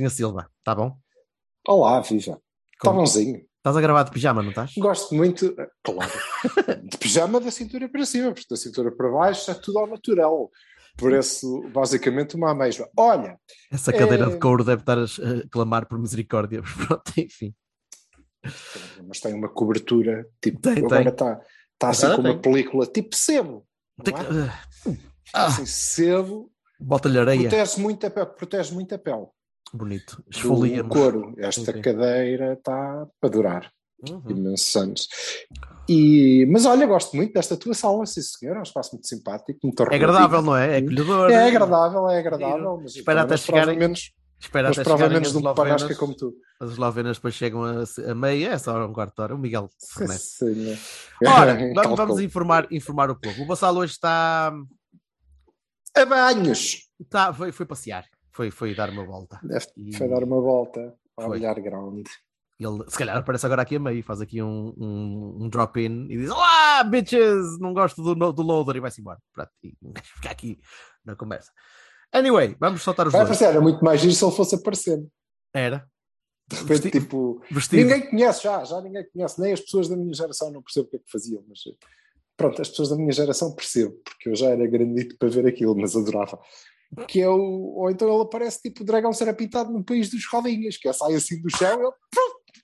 Sr. Silva, está bom? Olá, viva. Está bonzinho. Estás a gravar de pijama, não estás? Gosto muito, claro, de pijama da cintura para cima, porque da cintura para baixo é tudo ao natural. Parece basicamente uma ameixa. Olha. Essa cadeira é- de couro deve estar a clamar por misericórdia. mas Pronto, enfim. Mas tem uma cobertura, tipo, Tem, agora tem. está está assim Agora com uma tem. película tipo sebo. Tem é? que- Está assim, sebo, Bota-lhe areia. protege muito a pele. Protege muito a pele. Bonito. Do Esfolia-me. couro. Esta Sim. cadeira está para durar. Uhum. imensos anos. E, mas olha, gosto muito desta tua sala, sim senhor, é um espaço muito simpático, muito É agradável, não é? É acolhedor. É agradável, é agradável. Mas, Espera até prova menos, Espera mas até prova menos de um panasca como tu. As eslovenas depois chegam a, a meia, é só um quarto de hora. O Miguel se Ora, é. vamos, vamos informar, informar o povo. O Bassal hoje está, A banhos! está foi, foi passear. Foi, foi dar uma volta. E- Foi dar uma volta ao olhar grande. Ele, se calhar aparece agora aqui a meio, faz aqui um, um, um drop-in e diz: Olá, bitches! Não gosto do, do loader e vai-se embora. Pronto, e fica aqui na conversa. Anyway, vamos soltar os Vai dois. aparecer, era muito mais giro se ele fosse aparecer. Era. De repente, Vesti- tipo, Vestido. ninguém conhece já, já ninguém conhece, nem as pessoas da minha geração não percebo o que é que faziam, mas pronto, as pessoas da minha geração percebo, porque eu já era grandito para ver aquilo, mas adorava. Que é o, ou então ele aparece tipo o dragão será pintado no país dos rodinhas, que é sai assim do chão e ele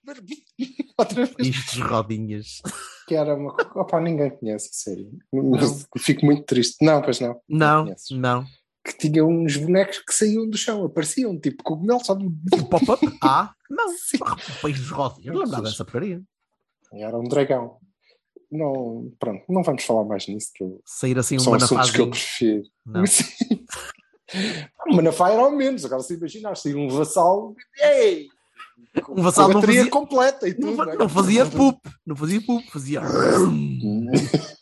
outra vez. Isto rodinhas. Que era uma opa, ninguém conhece, a sério. Fico muito triste. Não, pois não. Não, conheces. não. Que tinha uns bonecos que saíam do chão, apareciam, tipo cogumelo, só do... Pop-up? Ah, não. Sim. País dos rodinhas. Não lembrava dessa porcaria. Era um dragão. Não, pronto, não vamos falar mais nisso, que eu Sair assim uma assuntos que eu prefiro. Não. Manafá era ao menos. Agora se imaginar sair um vassal. Ei! Um vassal não bateria fazia- completa e Não, tudo. fa- né? não fazia poop. Não fazia poop. Fazia um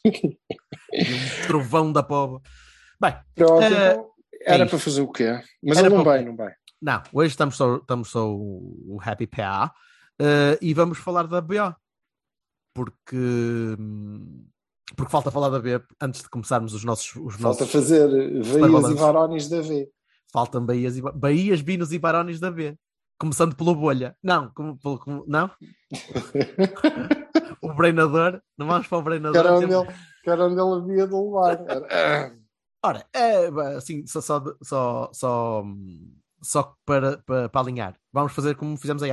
trovão da pova. Bem, Pronto, então, era é para fazer o quê? Mas ele não para vai, não vai. Não, hoje estamos só, estamos só o, Happy PA eh, e vamos falar da BO. Porque, hum, porque falta falar da B antes de começarmos os nossos. Os Falta nossos fazer Veias e balanços. Varones da V. faltam Bahias, e, Ba- Bahias, Binos e Barões da B. Começando pela bolha. Não, como, pelo- como- não? o Breinador. Não vamos para o Que Breinador. era onde temos- ele, que era onde ele havia de levar. Era- Ora, é, assim, só, só, só, só, para, para, para alinhar. Vamos fazer como fizemos aí?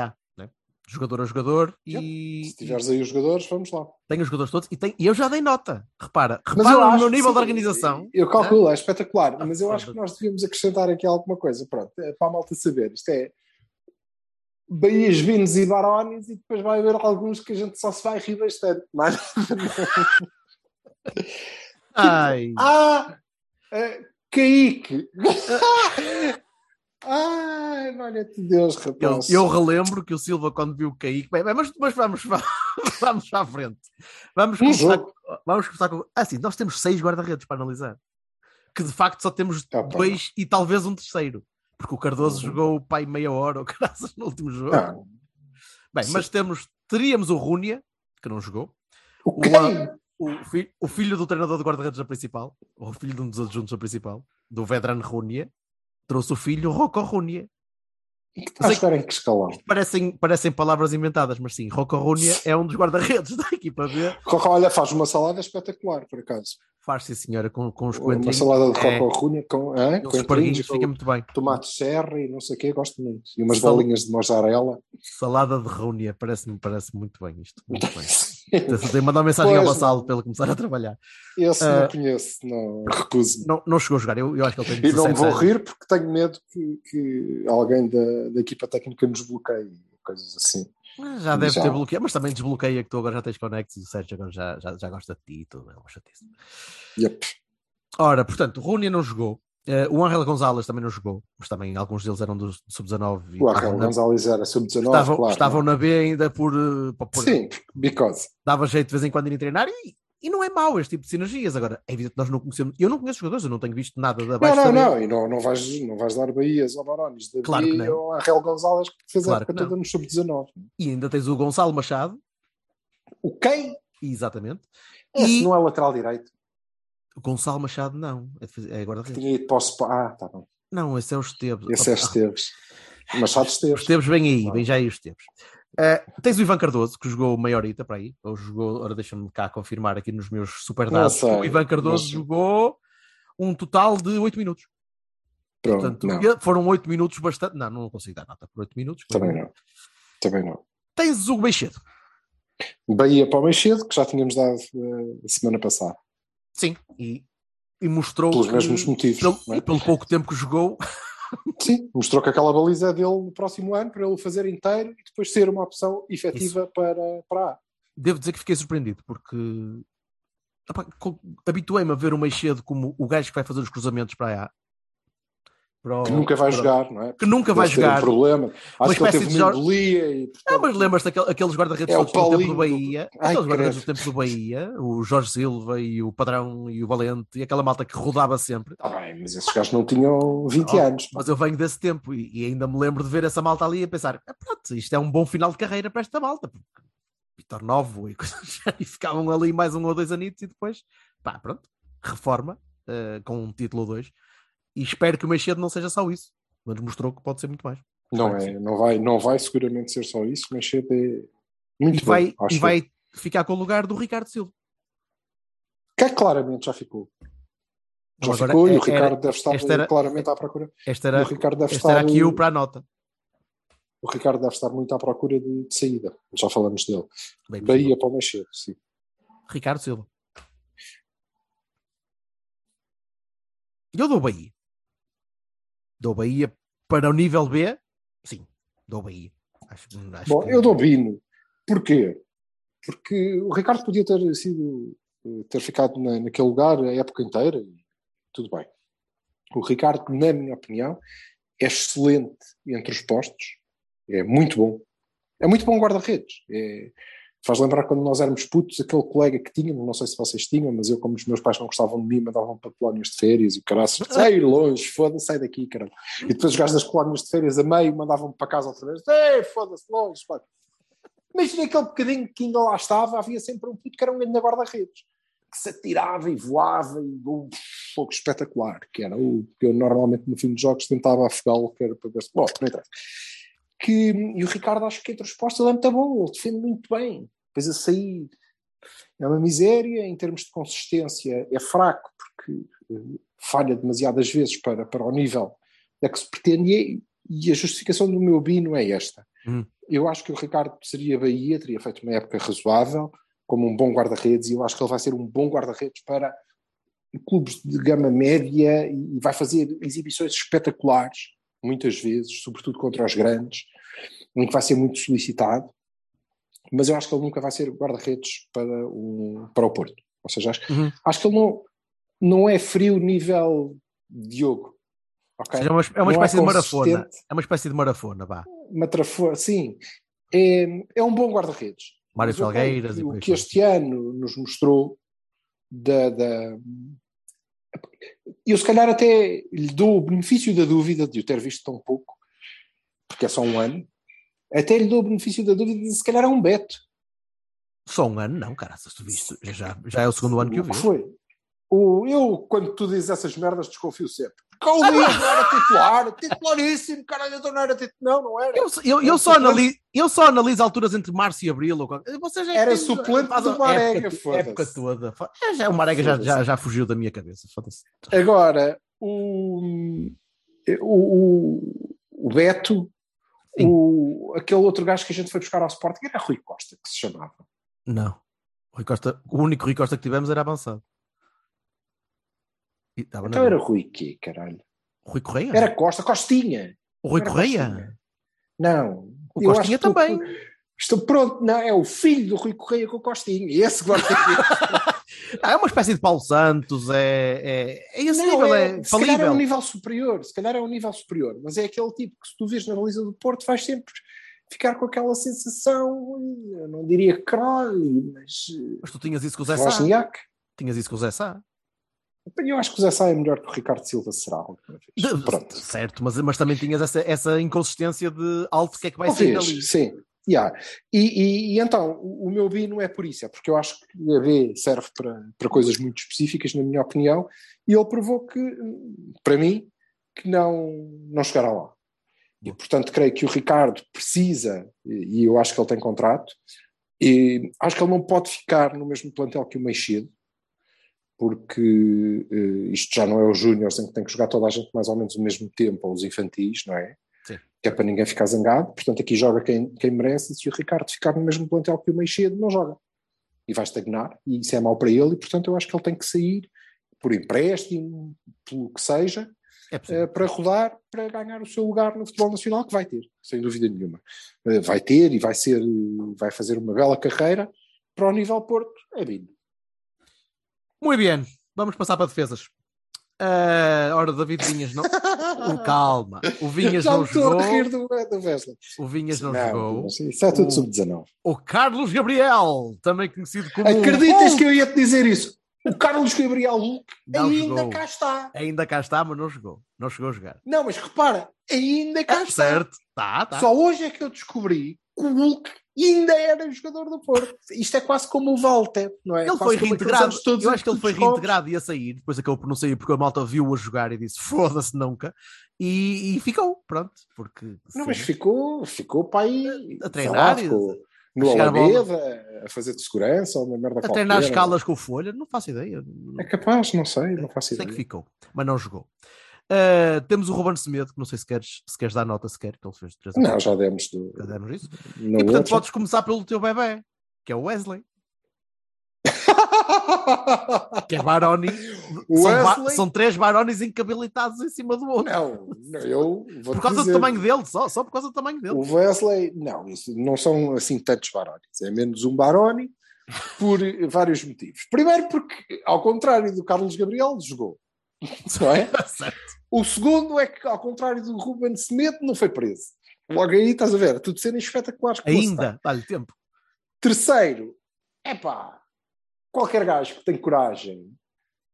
Jogador a jogador e, Se tiveres aí os jogadores, vamos lá. tenho os jogadores todos e, tem, e eu já dei nota. Repara, Mas repara no acho meu nível sim, de organização. Eu calculo, é espetacular. Mas eu Ah, acho que nós devíamos acrescentar aqui alguma coisa. Pronto, é para a malta saber. Isto é Bahias, Vinos e Barões e depois vai haver alguns que a gente só se vai rir bastante. Mas... Ai, Ah! eh, Caíque! Ai, olha-te Deus, eu, rapaz. eu relembro que o Silva, quando viu o Kaique, bem, bem, mas, mas vamos, vamos a frente. Vamos começar, jogo. vamos começar com. Assim, nós temos seis guarda-redes para analisar. Que de facto só temos Ah, pá. dois e talvez um terceiro. Porque o Cardoso Uhum. jogou o pai meia hora ou graças no último jogo. Ah, Bem, sim. mas temos, teríamos o Rúnia, que não jogou, o a- o, fi- o filho do treinador de guarda-redes da principal, ou o filho de um dos adjuntos da principal, do Vedran Rúnia, trouxe o filho Rocco Rúnia. E que está a jogar em que escalão? Parecem, parecem palavras inventadas, mas sim, Rocco Rúnia é um dos guarda-redes da equipa B. Olha, faz uma salada espetacular, por acaso. Faz sim, senhora, com, com os Uma coentrinhos. salada de é, cocorrunha com, os com esparguinhos, fica muito bem. tomate serra e não sei o quê, gosto muito. E umas Sal- bolinhas de mozzarella. Salada de Rúnia, parece-me parece muito bem isto. Muito bem. Tenho de mandar uma mensagem ao Pois, Vassalo para ele começar a trabalhar. Esse Ah, não conheço, não recuso-me. Não, não chegou a jogar, eu, eu acho que ele tem E não me 17 vou anos. rir porque tenho medo que, que alguém da, da equipa técnica nos bloqueie, coisas assim. Já deve Já. ter bloqueado, mas também desbloqueia que tu agora já tens Connect e o Sérgio agora já, já, já gosta de ti e tudo. É uma chatice. Yep. Ora, portanto, o Runia não jogou. Eh, o Angel Gonzalez também não jogou, mas também alguns deles eram do sub-19 e O estavam na- Gonzalez era sub-19, estavam, claro. estavam não. na B ainda por, eh, por- por- Sim, because. dava jeito de vez em quando ir treinar e, e não é mau este tipo de sinergias. Agora, é evidente que nós não conhecemos, eu não conheço jogadores, eu não tenho visto nada da Não, baixa não, B. não, e não, não, vais, não vais dar Bahias ou Barones da Claro que B não. ou Arrel Gonzalez que fez Claro a época que não. toda no sub-19. E ainda tens o Gonçalo Machado, O quem? exatamente. Esse E não é lateral direito. o Gonçalo Machado não, é, é guarda-redes. Tinha ido para o. Ah, tá bom. Não, esse é o Esteves. Esse é Esteves. Machado Os Esteves. Esteves vem aí, vem já aí os Esteves. Eh, tens o Ivan Cardoso, que jogou maiorita para aí, ou jogou, ora deixa-me cá confirmar aqui nos meus super dados. O Ivan Cardoso sei. jogou um total de 8 minutos. Pronto, Portanto, não. foram 8 minutos bastante. Não, não consigo dar nota por 8 minutos. Também não. Também não. Tens o Beixedo. Bahia para o Meixedo, que já tínhamos dado eh, semana passada. Sim, e, e mostrou. Pelos que- mesmos motivos. pelo- é? Pelo pouco tempo que jogou, Sim, mostrou que aquela baliza é dele no próximo ano para ele o fazer inteiro e depois ser uma opção efetiva para, para A. devo dizer que fiquei surpreendido, porque habituei-me a ver o Meixedo como o gajo que vai fazer os cruzamentos para a A. Para o- Que nunca vai para- jogar, não é? Que nunca vai jogar. Um problema. Uma Acho que ele teve de uma Jorge- embolia e. Não, portanto, mas lembras-te daquele- aqueles guarda-redes É do tempo do Bahia? Ai, aqueles guarda-redes do tempo do Bahia, o Jorge Silva e o Padrão e o Valente e aquela malta que rodava sempre. Tá bem, mas esses gajos não tinham 20 Oh, anos. Mas eu venho desse tempo e, e ainda me lembro de ver essa malta ali e pensar: "Ah, pronto, isto é um bom final de carreira para esta malta. porque Vitor Novo e coisas e ficavam ali mais um ou dois anitos e depois, pá, pronto, reforma eh, com um título ou dois. E espero que o Meixedo não seja só isso, mas mostrou que pode ser muito mais. Não, que é, não, vai, não vai seguramente ser só isso, cedo é muito E bom. vai, acho e vai ficar com o lugar do Ricardo Silva. Que claramente já ficou. Já agora ficou e é- o Ricardo era- deve estar esta era- claramente à procura. Este E era, o Ricardo deve estar, era aqui o para a nota. o Ricardo deve estar muito à procura de, de saída. Já falamos dele. Bem Bahia para o Mexer, sim. Ricardo Silva. Eu dou Bahia. Dou Bahia para o nível B? Sim, dou Bahia. Acho, acho Bom, que- eu dou Bino. Porquê? Porque o Ricardo podia ter sido ter ficado na, naquele lugar a época inteira e tudo bem. O Ricardo, na minha opinião, é excelente entre os postos, é muito bom. É muito bom guarda-redes. É- faz lembrar quando nós éramos putos, aquele colega que tínhamos, não sei se vocês tinham, mas eu, como os meus pais não gostavam de mim, mandavam para colónias de férias e o caralho, sai longe, foda-se, sai daqui, caralho. E depois os gajos das colónias de férias a meio mandavam-me para casa outra vez, ei, foda-se, longe, pá. Mas naquele bocadinho que ainda lá estava, havia sempre um puto que era um grande guarda-redes, que se atirava e voava e um fogo espetacular, que era o que eu normalmente no fim dos jogos tentava afogá-lo, que era para ver se. Bom, não interessa. Que, e o Ricardo, acho que entre os postos ele é muito bom, ele defende muito bem. Depois a sair é uma miséria, em termos de consistência é fraco, porque eh, falha demasiadas vezes para, para o nível a que se pretende, e, e a justificação do meu bino é esta. Hum. Eu acho que o Ricardo seria Bahia, teria feito uma época razoável, como um bom guarda-redes, e eu acho que ele vai ser um bom guarda-redes para clubes de gama média e vai fazer exibições espetaculares, muitas vezes, sobretudo contra os grandes, em que vai ser muito solicitado, mas eu acho que ele nunca vai ser guarda-redes para, um, para o Porto. Ou seja, acho, Uhum. acho que ele não, não é frio nível Diogo. ok? Ou seja, é uma, é uma Não espécie de marafona. É uma espécie de marafona, vá. uma trafo- sim, é, é um bom guarda-redes. Mário Felgueiras aí O que este ano nos mostrou da, da- Eu se calhar até lhe dou o benefício da dúvida de o ter visto tão pouco, porque é só um ano, até lhe dou o benefício da dúvida de se calhar é um Beto. Só um ano, não, cara. Se tu viste, já, já é o segundo ano que eu vi. foi? O, eu, quando tu dizes essas merdas, desconfio sempre. Luís não era titular, titularíssimo, caralho, então não era titular. Não, não era. Eu, eu, eu, só analiso, eu só analiso alturas entre março e abril. Vocês é Era suplente do Marega, época, época toda. É, já, o Marega já, já, já fugiu da minha cabeça. Foda-se. Agora, o, o, o, o Beto, Sim. o, aquele outro gajo que a gente foi buscar ao Sporting era Rui Costa, que se chamava. Não. Rui Costa, o único Rui Costa que tivemos era avançado. Estava na Então era. Rui quê, caralho? Rui Correia? Era Costa, Costinha. o Rui era Correia? Costinha. Não. O Costinha também. Estou pronto, não, é o filho do Rui Correia com o Costinho. E esse guarda Ah, é uma espécie de Paulo Santos, é, é, é esse Não, nível, é, é se calhar é um nível superior, se calhar é um nível superior, mas é aquele tipo que se tu vês na baliza do Porto vais sempre ficar com aquela sensação, eu não diria crole, mas Mas tu tinhas isso com o Zé Sá. Tinhas isso com o Zé Sá. Eu acho que o Zé Sá é melhor que o Ricardo Silva será alguma vez. De- Pronto. Certo, mas, mas também tinhas essa, essa inconsistência de alto que é que vai sair Talvez, dali. sim. Yeah. E, e- e então, o, meu bi não é por isso, é porque eu acho que a B serve para, para coisas muito específicas, na minha opinião, e ele provou que, para mim, que não, não chegará lá. E, portanto, creio que o Ricardo precisa, e, e eu acho que ele tem contrato, e acho que ele não pode ficar no mesmo plantel que o Meixido, porque eh, isto já não é os júniores em que tem que jogar toda a gente mais ou menos ao mesmo tempo, ou os infantis, não é? Sim. Que é para ninguém ficar zangado, portanto aqui joga quem, quem merece, e se o Ricardo ficar no mesmo plantel que o Meixido, não joga. E vai estagnar, e isso é mau para ele, e portanto eu acho que ele tem que sair por empréstimo, pelo que seja, É eh, para rodar, para ganhar o seu lugar no futebol nacional, que vai ter, sem dúvida nenhuma. Eh, vai ter e vai ser, vai fazer uma bela carreira para o nível Porto, é vindo. Muito bem, vamos passar para defesas. Ah, ora, David Vinhas não. O- calma, o Vinhas não jogou. a rir do, do. O Vinhas não, jogou. mas Isso é tudo O- sub-19. O Carlos Gabriel, também conhecido como. Acreditas que eu ia te dizer isso? O Carlos Gabriel Não ainda jogou. cá está. Ainda cá está, mas não jogou. Não chegou a jogar. Não, mas repara, ainda cá Ah, está. certo, tá, tá. Só hoje é que eu descobri que o Hulk ainda era jogador do Porto. Isto é quase como o Walter, não é? Ele Quase foi reintegrado. Eu acho que ele foi reintegrado e ia sair. Depois acabou por não sair porque a malta viu-o a jogar e disse foda-se nunca. E, e ficou, pronto. Porque. Não, sim. mas ficou, ficou para aí A sei treinar lá, e- ficou no. Alameda, a fazer de segurança ou uma merda a qualquer. treinar escalas com Folha, não faço ideia. É capaz, não sei, não faço Sei que ideia. ficou, mas não jogou. Uh, temos o Ruben Semedo, que não sei se queres, se queres dar nota sequer, que ele fez 3 Não, já demos do, já demos isso. no E portanto outro. podes começar pelo teu bebê, que é o Wesley, que é Baroni. O São, ba- Wesley? são três Baronis encabilitados em cima do outro. Não, não, eu vou por causa do tamanho dele, só, só por causa do tamanho dele. O Wesley, não, isso não são assim tantos Baronis, é menos um Baroni por vários motivos. Primeiro porque, ao contrário do Carlos Gabriel, jogou. Não é? Certo. O segundo é que, ao contrário do Ruben Semedo, não foi preso. Logo aí, estás a ver, tudo cenas espetaculares. Ainda, dá-lhe tempo. Terceiro, é pá, qualquer gajo que tem coragem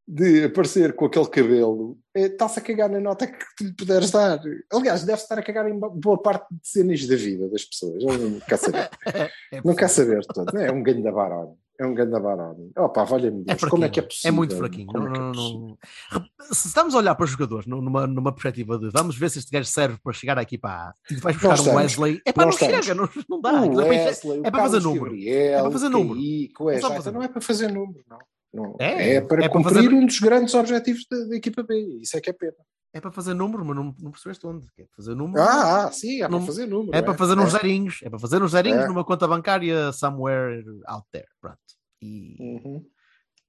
de aparecer com aquele cabelo eh, está-se a cagar na nota que lhe puderes dar. Aliás, deve estar a cagar em boa parte de cenas da vida das pessoas. Ele não quer saber. É não quer saber. É um ganho da barone. É um da barone. Opa, valha-me É Deus. Como é que é possível? É muito fraquinho. Não, é é não, não- Rep- Se estamos a olhar para os jogadores nu- numa, numa perspectiva de vamos ver se este gajo serve para chegar aqui para e vais buscar Nós um estamos. Wesley, é para não estamos. chega, não, não dá. O é para Wesley, é para fazer número. Gabriel, É para fazer número. Kaique, o É fazer não é para fazer número, não. Não. É, É, para é para cumprir fazer- um dos grandes objetivos da, da equipa B. Isso é que é pena. É para fazer número, mas não, não percebeste onde. É para fazer número. Ah, ah, sim, é para fazer número. é para fazer uns zerinhos. É para fazer uns zerinhos É. numa conta bancária somewhere out there. Pronto. E, Uhum.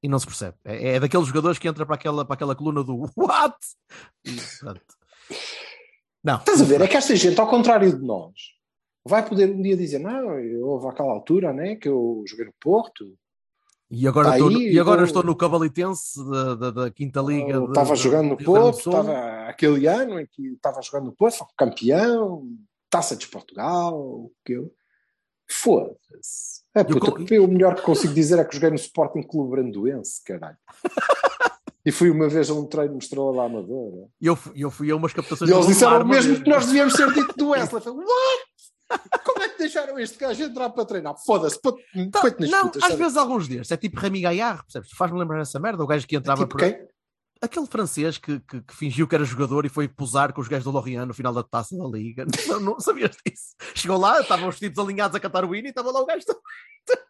e não se percebe. É, é daqueles jogadores que entra para aquela, para aquela coluna do What? E pronto. Não. Estás a ver? É que esta gente, ao contrário de nós, vai poder um dia dizer: Não, houve àquela altura né, que eu joguei no Porto, E agora, Tá estou, aí, e agora então- estou no Cabalitense da, da, da Quinta Liga. eu de- estava de- jogando no Porto, estava aquele ano em que estava jogando no Porto, campeão, taça de Portugal, o que eu. Foda-se. É, puta, eu, o melhor que consigo dizer é que joguei no Sporting Clube Brandoense, caralho. e fui uma vez a um treino no Estrela da Amadora. E eu, fui- eu fui a umas captações E eles disseram mesmo que nós devíamos ter dito do Wesley. Falei, What? É deixaram este gajo entrar para treinar? Foda-se, põe- Tá, põe-te nas não, putas. às sabe? vezes alguns dias. É tipo Remy Gaillard, percebes? Faz-me lembrar essa merda. O gajo que entrava Tipo por. quem? Aquele francês que, que, que fingiu que era jogador e foi posar com os gajos do Lorient no final da taça da liga. Não, não sabias disso? Chegou lá, estavam os tipos alinhados a cantar o hino e estava lá o gajo.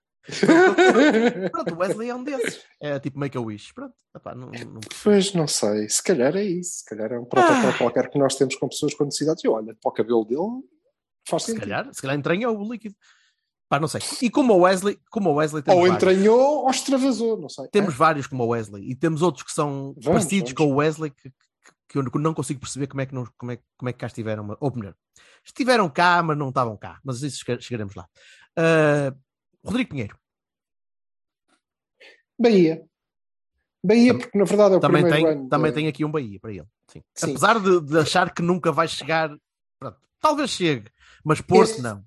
Pronto, o Wesley é um desses. É tipo Make-A-Wish. Pronto, epá, não, não- Pois não sei, se calhar é isso, se calhar é um Ah. protocolo qualquer que nós temos com pessoas com necessidades. E olha, para o cabelo dele faz se sentido. calhar, se calhar entranhou o líquido. Pá, não sei. E como o Wesley, como o Wesley Ou vários. entranhou ou extravasou, não sei. Temos vários como o Wesley e temos outros que são Vamos, parecidos vamos. com o Wesley que, que- eu não consigo perceber como é que, não, como é, como é que cá estiveram. Ou melhor, estiveram cá, mas não estavam cá. Mas isso chega- chegaremos lá. Uh, Rodrigo Pinheiro. Bahia. Bahia, porque na verdade é o Também, primeiro tem, também tem aqui um Bahia para ele. Sim. Sim. Apesar de, de achar que nunca vai chegar, pronto, talvez chegue, mas Porto Este- não.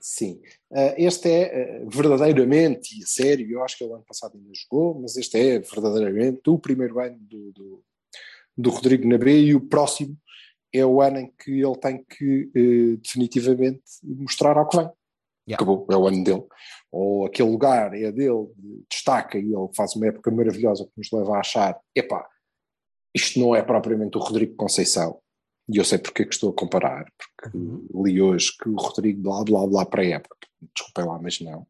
Sim. Ah, este é ah, verdadeiramente, e a sério, eu acho que ele ano passado ainda jogou, mas este é verdadeiramente o primeiro ano do, do, do Rodrigo na B e o próximo é o ano em que ele tem que eh, definitivamente mostrar ao que vem. Yeah. Acabou, é o ano dele. Ou aquele lugar é dele, destaca e ele faz uma época maravilhosa que nos leva a achar: epá, isto não é propriamente o Rodrigo Conceição. E eu sei porque é que estou a comparar, porque li hoje que o Rodrigo blá blá blá para a época. Desculpem lá, mas não.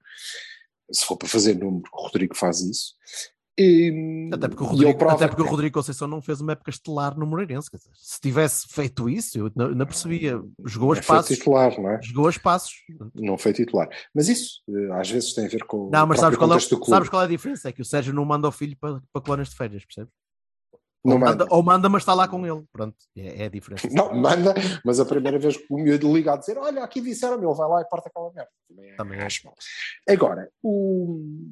Se for para fazer número, o Rodrigo faz isso. E, Até porque, o Rodrigo, prova até porque o Rodrigo Conceição não fez uma época estelar no Moreirense. dizer, se tivesse feito isso, eu ainda ainda percebia. Jogou não as foi titular, não é? Jogou as passos. Não foi titular. Mas isso, eh, às vezes, tem a ver com Não, mas sabes qual, é, sabes qual é a diferença? É que o Sérgio não manda o filho para, para colónias de férias, percebes? Não ou, manda, manda. ou manda, mas está lá com ele. Pronto, é, é a diferença. Não, manda, mas a primeira vez que o miúdo liga a dizer: Olha, aqui disseram-me, ele vai lá e parte aquela merda. Também, é- Também é. acho mal. Agora, o,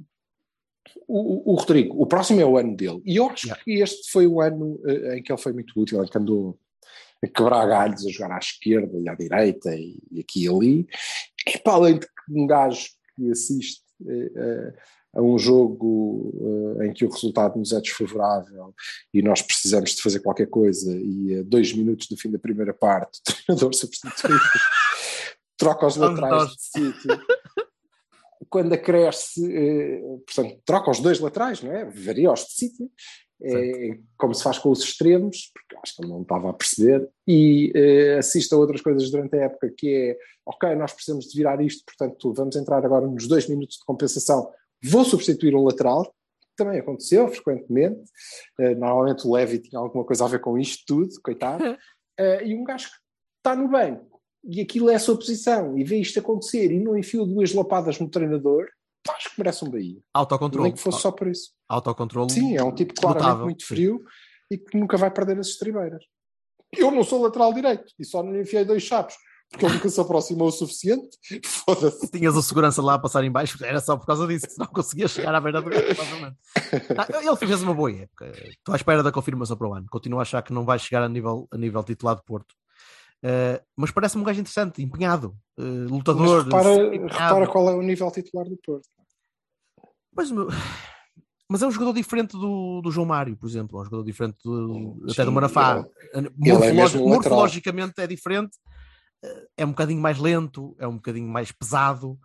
o, o Rodrigo, o próximo é o ano dele. E eu acho Yeah. que este foi o ano eh, em que ele foi muito útil, em que andou a quebrar galhos, a jogar à esquerda e à direita e, e aqui e ali. É para além de que um gajo que assiste eh, eh, a um jogo eh, em que o resultado nos é desfavorável e nós precisamos de fazer qualquer coisa e a dois minutos do fim da primeira parte o treinador substitui troca os laterais de sítio. Quando acresce eh, portanto troca os dois laterais não é? varia os de sítio. É, como se faz com os extremos porque acho que ele não estava a perceber. E eh, assiste a outras coisas durante a época que é ok, nós precisamos de virar isto portanto vamos entrar agora nos dois minutos de compensação vou substituir um lateral também aconteceu frequentemente. Uh, normalmente o Levy tinha alguma coisa a ver com isto tudo, coitado. Uh, e um gajo que está no banco e aquilo é a sua posição e vê isto acontecer e não enfia duas lapadas no treinador, acho que merece um Bahia. Autocontrole. Nem que fosse só por isso. Autocontrole. Sim, é um tipo claramente notável. muito frio e que nunca vai perder as estribeiras. Eu não sou lateral direito e só não lhe enfiei dois chapos porque ele nunca se aproximou o suficiente. Foda-se. Tinhas o segurança lá a passar em baixo, era só por causa disso, que não conseguia chegar à beira do gol, provavelmente. Ah, Ele fez uma boa época. Estou à espera da confirmação para o ano. Continuo a achar que não vai chegar a nível, a nível titular de Porto. Uh, mas parece-me um gajo interessante, empenhado, uh, lutador. Mas repara, empenhado. repara qual é o nível titular do Porto. Mas, mas é um jogador diferente do, do João Mário, por exemplo. É um jogador diferente do, Sim, até do Manafá. ele- Morfologi- é morfologicamente é diferente. Eh, É um bocadinho mais lento, é um bocadinho mais pesado.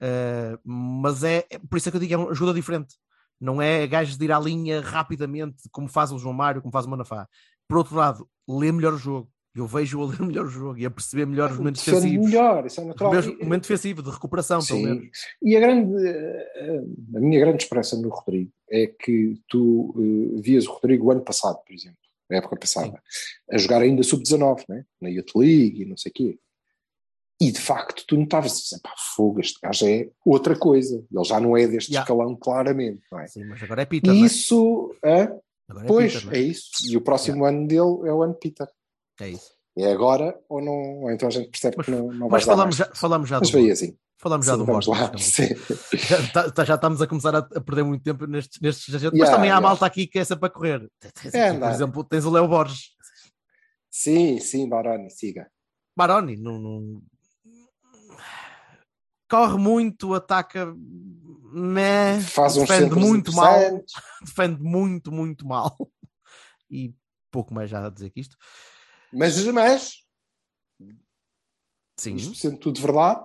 eh, mas é, é- por isso é que eu digo, é um jogador diferente. Não é gajo de ir à linha rapidamente, como faz o João Mário, como faz o Manafá. Por outro lado, lê melhor o jogo. Eu vejo a ler melhor o jogo e a perceber melhor os momentos Defende defensivos. melhor, isso é natural. Mesmo E- momento defensivo, de recuperação, pelo Sim. menos. E a grande, eh, a minha grande esperança no Rodrigo é que tu eh, vias o Rodrigo o ano passado, por exemplo, na época passada, a jogar ainda sub-19, né? na Youth League e não sei o quê. E de facto tu notavas assim, pá, fogo, este gajo é outra coisa. Ele já não é deste Yeah. escalão, claramente. Não é? Sim, mas agora é Peter. E é? isso, hã? Agora é pois, Peter, não é isso. E o próximo ano dele é o ano Peter. É isso. É agora ou não? Ou então a gente percebe Mas- que não, não vai Mas falamos já, falamos já Mas do assim. Falamos já Sim, do Sim. Já, tá- tá- já estamos a começar a, perder muito tempo nestes, nestes agentes, mas Yeah, também há yeah. malta aqui que é sempre a correr. Tens É, por exemplo, tens o Léo Borges, Sim, sim, Baroni, siga. Baroni, não, não- corre muito, ataca, meh, Faz uns defende muito mal, defende muito, muito mal. E pouco mais já a dizer que isto. Mas, mas, Sim, isto sendo tudo verdade,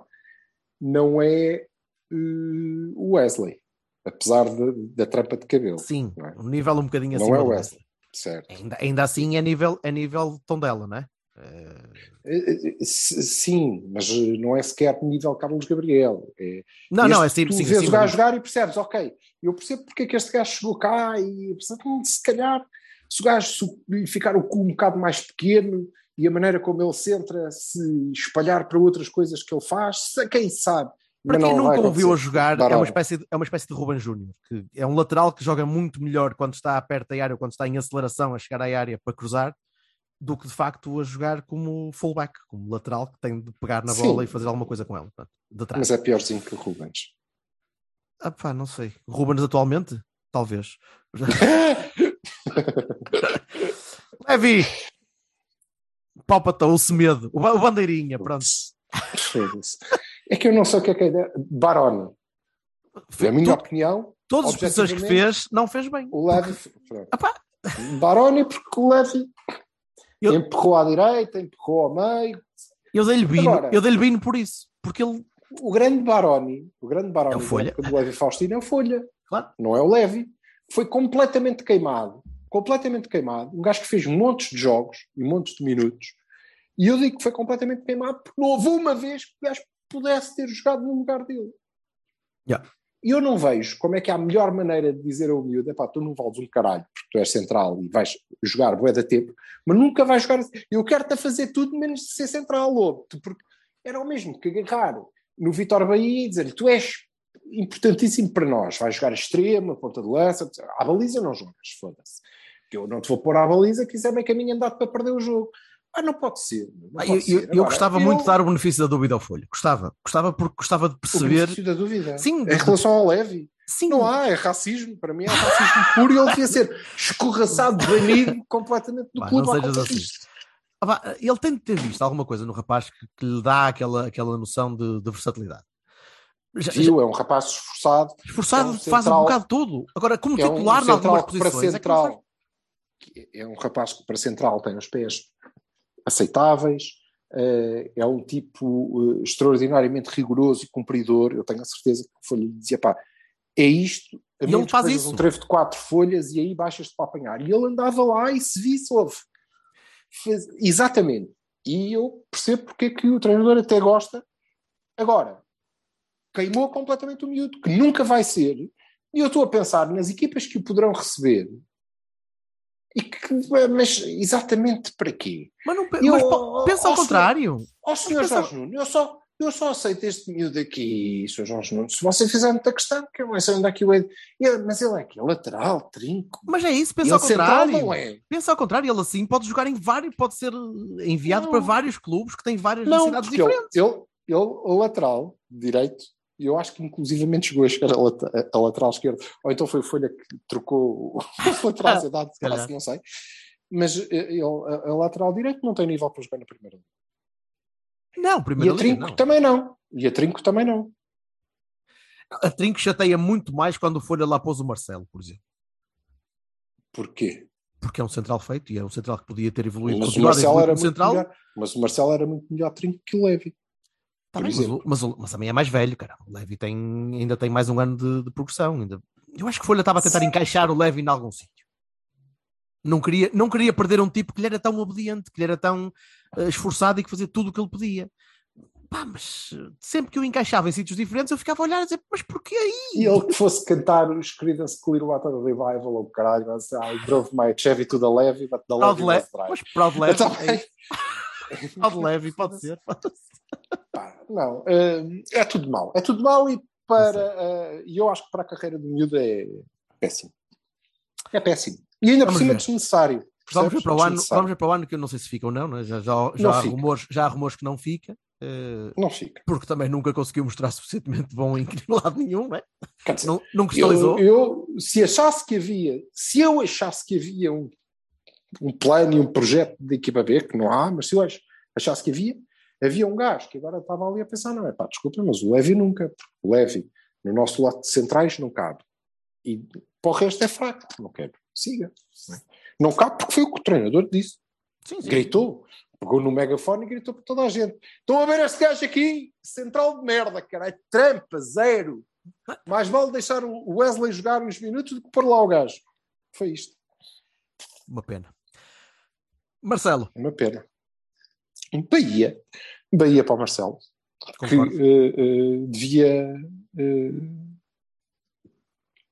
não é eh, o Wesley. Apesar de- da trampa de cabelo. sim, é? um nível um bocadinho Não acima. é o do Wesley. Certo. Ainda, ainda assim é nível, é nível Tondela, não é? S- Sim, mas não é sequer nível Carlos Gabriel. É, Não, não, é este, sim, tu sim, vês sim, o gajo jogar e percebes, ok, eu percebo porque é que este gajo chegou cá e se calhar se o gajo ficar o cu um bocado mais pequeno e a maneira como ele se entra se espalhar para outras coisas que ele faz, quem sabe. Para quem nunca ouviu a jogar, é uma, espécie de, é uma espécie de Ruben Júnior, que é um lateral que joga muito melhor quando está perto da área ou quando está em aceleração a chegar à área para cruzar, do que de facto a jogar como fullback, como lateral, que tem de pegar na Sim. bola e fazer alguma coisa com ela. De trás. Mas é piorzinho que o Rubens. Ah, pá, não sei. Rubens atualmente? Talvez. Levi! Palpata, o semedo, o ba- o bandeirinha, pronto. Foda-se. É que eu não sei o que é que é. Baroni, na minha Tu- opinião, todas as posições que fez, não fez bem. o Levi. Baroni, porque o Levi Eu- empurrou à direita, empurrou ao meio. Eu dei-lhe bino, Agora- eu dei-lhe bino por isso. Porque ele. O grande Baroni, o grande Baroni É o Folha. do Levi Faustino é o Folha. Claro. Não é o Levi. Foi completamente queimado. Completamente queimado. Um gajo que fez montes de jogos e montes de minutos. E eu digo que foi completamente queimado porque não houve uma vez que o gajo pudesse ter jogado no lugar dele. Yeah. E eu não vejo como é que há a melhor maneira de dizer ao miúdo: pá, tu não vales um caralho porque tu és central e vais jogar bué da tempo, mas nunca vais jogar. assim. Eu quero-te a fazer tudo menos de ser central, lobo. Porque era o mesmo que agarrar no Vitor Bahia e dizer-lhe: tu és importantíssimo para nós, vais jogar extremo, a ponta de lança, à baliza não jogas, foda-se. Que eu não te vou pôr à baliza que isso é meio caminho andado para perder o jogo. Ah, não pode ser. Não Ah, pode eu, ser. eu Agora, gostava eu- muito de dar o benefício da dúvida ao Folha. Gostava. Gostava porque gostava de o perceber. benefício da dúvida. Sim, Em relação ao Levi. Sim, Não há, é racismo. Para mim é racismo puro e ele devia ser escorraçado, banido completamente do Pá, clube. não sejas assim. Ah, pá, ele tem de ter visto alguma coisa no rapaz que, que lhe dá aquela, aquela noção de, de versatilidade. Já- já- Viu, é um rapaz esforçado. esforçado, é um faz um central- bocado tudo. Agora, como é um titular em central algumas que para posições, é que não faz. central é um rapaz que para central tem os pés aceitáveis, eh, é um tipo eh, extraordinariamente rigoroso e cumpridor. Eu tenho a certeza que o Folha lhe dizia, pá, é isto, a E ele faz isso. um trevo de quatro folhas e aí baixas-te para apanhar. E ele andava lá e se visse, houve. Fez- exatamente. E eu percebo porque é que o treinador até gosta. Agora, queimou completamente o miúdo, que nunca vai ser. E eu estou a pensar nas equipas que o poderão receber. Mas exatamente para quê? Mas, não, Eu- mas pensa ao senhor- contrário. Ó senhor pensa- Jorge Nuno, eu só, eu só aceito este miúdo aqui, senhor Jorge Nuno, se você fizer muita questão, que eu não sei onde é que o é. Mas ele é aqui, lateral, trinco. Mas é isso, pensa ao central contrário. não é. Pensa ao contrário, ele assim pode jogar em vários, pode ser enviado Não. para vários clubes que têm várias Não, necessidades diferentes. ele, ele, o lateral direito, e eu acho que inclusivamente chegou a chegar a, lata- a lateral esquerdo, ou então foi o Folha que trocou o lateral Ah, se dado de se passe, não sei. Mas eh, ele, a, a lateral direito não tem nível para jogar na primeira liga. Não, E primeiro a Trinco também não. E a Trinco também não. A Trinco chateia muito mais quando o Folha lá pôs o Marcelo, por exemplo. Porquê? Porque é um central feito e é um central que podia ter evoluído. Mas o a Marcelo era muito central. melhor. Mas o Marcelo era muito melhor trinco que o Levi. Tá mas, mas, mas também é mais velho, cara. O Levi tem, ainda tem mais um ano de, de progressão. Ainda. Eu acho que o Folha estava a tentar encaixar o Levi em algum sítio. Não queria, não queria perder um tipo que lhe era tão obediente, que lhe era tão eh, esforçado e que fazia tudo o que ele pedia. Pá, mas eh, sempre que eu encaixava em sítios diferentes, eu ficava a olhar e dizer, mas porquê aí? E ele que fosse cantar os Creedence Clearwater Revival ou caralho, mas, ah, I drove my Chevy to the levy, but the Proud levy Le- was dry. Mas Proud Levi, Então, é Proud Levi, pode ser. pá, não, eh, é tudo mau. É tudo mau e para. eh, E eu acho que para a carreira do miúdo é péssimo. É péssimo. E ainda por cima ver. desnecessário. Vamos ver, para o ano, Desnecessário. vamos ver para o ano que eu não sei se fica ou não, né? já, já, já, Não há fica. rumores, já há rumores que não fica, eh, Não fica. porque também nunca conseguiu mostrar suficientemente bom em lado nenhum, né? Dizer, não, não cristalizou. Eu, eu, se achasse que havia, se eu achasse que havia um, um plano e um projeto de equipa B, que não há, mas se eu ach- achasse que havia, havia um gajo que agora estava ali a pensar, não é pá, desculpa, mas o Levi nunca, porque o Levi no nosso lado de centrais não cabe. E para o resto é fraco, não quero. Siga. Não, é? Não cabe porque foi o que o treinador disse. Sim, sim. Gritou. Pegou no megafone e gritou para toda a gente. Estão a ver este gajo aqui? Central de merda, caralho. Trampa, zero. Mais vale deixar o Wesley jogar uns minutos do que pôr lá o gajo. Foi isto. Uma pena. Marcelo, Uma pena. Um Bahia. Bahia para o Marcelo. Que concordo. eh, eh, devia. eh,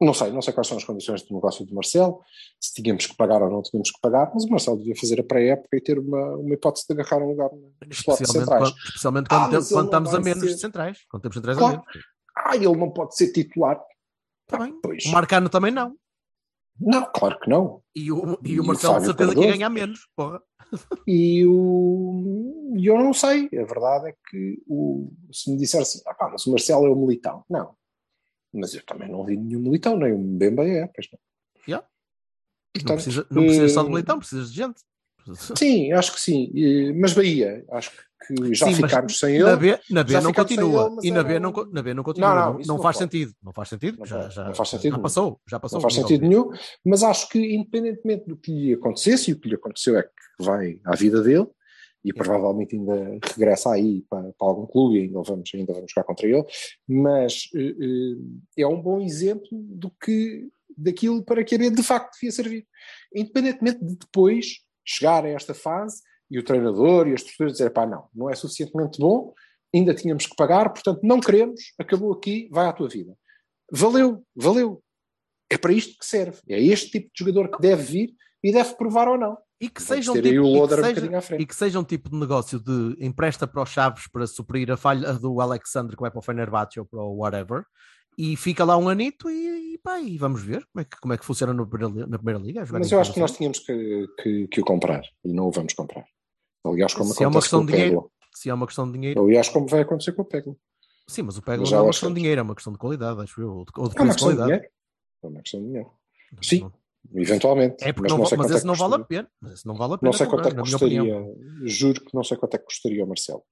não sei, não sei quais são as condições de negócio do Marcelo, se tínhamos que pagar ou não tínhamos que pagar, mas o Marcelo devia fazer a pré-época e ter uma, uma hipótese de agarrar um lugar no slot de especialmente centrais. quando, especialmente Ah, quando, tem- mas ele quando estamos a menos ser. de centrais. Quando temos centrais a Claro. menos. Ah, ele não pode ser titular. Tá bem. Pois. O Marcano também não. Não, claro que não. E o, e o Marcelo de certeza que ia ganhar menos, porra. E o, eu não sei. A verdade é que o, se me disser assim, ah, pá, mas o Marcelo é o militão. Não. Mas eu também não vi nenhum militão, nem o Mbemba é, pois não. Yeah. Não Portanto, precisa, não precisa só de eh, militão, precisas de gente. Sim, acho que sim. Mas Bahia, acho que já Sim, ficámos sem Na ele. B, na B não continua. ele, e na B, não, na B não continua. Não, Não, não, não faz pode. sentido. Não faz sentido. Já, já, faz sentido já passou. Já passou. Não faz sentido nenhum, mas acho que independentemente do que lhe acontecesse, e o que lhe aconteceu é que vai à vida dele, e provavelmente ainda regressa aí para, para algum clube e ainda vamos, ainda vamos jogar contra ele, mas eh, é um bom exemplo do que, daquilo para que a B de facto devia servir. Independentemente de depois chegar a esta fase e o treinador e as estruturas dizer, pá, não, não é suficientemente bom, ainda tínhamos que pagar, portanto não queremos, acabou aqui, vai à tua vida. Valeu, valeu. É para isto que serve. É este tipo de jogador que deve vir e deve provar ou não. E que seja um tipo, e que um seja- frente. e que seja um tipo de negócio de empresta para os Chaves para suprir a falha do Alexandre que vai para o Fenerbahçe ou para o whatever e fica lá um anito e, e, pá, e vamos ver como é que, como é que funciona na primeira, na primeira liga. Mas eu acho que nós tínhamos que, que, que o comprar e não o vamos comprar. Aliás, como Se é uma questão de dinheiro. Peglo. Se é uma questão de dinheiro, Aliás, como vai acontecer com o Peglo. sim, mas o Mas não é uma questão de dinheiro, é uma questão de qualidade, acho eu, ou de, ou de É uma questão de qualidade. dinheiro. É uma questão de dinheiro. Sim, eventualmente. É porque mas não, não mas é esse não vale a pena. Mas esse não vale a pena Não sei comprar, quanto é que custaria. Juro que não sei quanto é que custaria o Marcelo.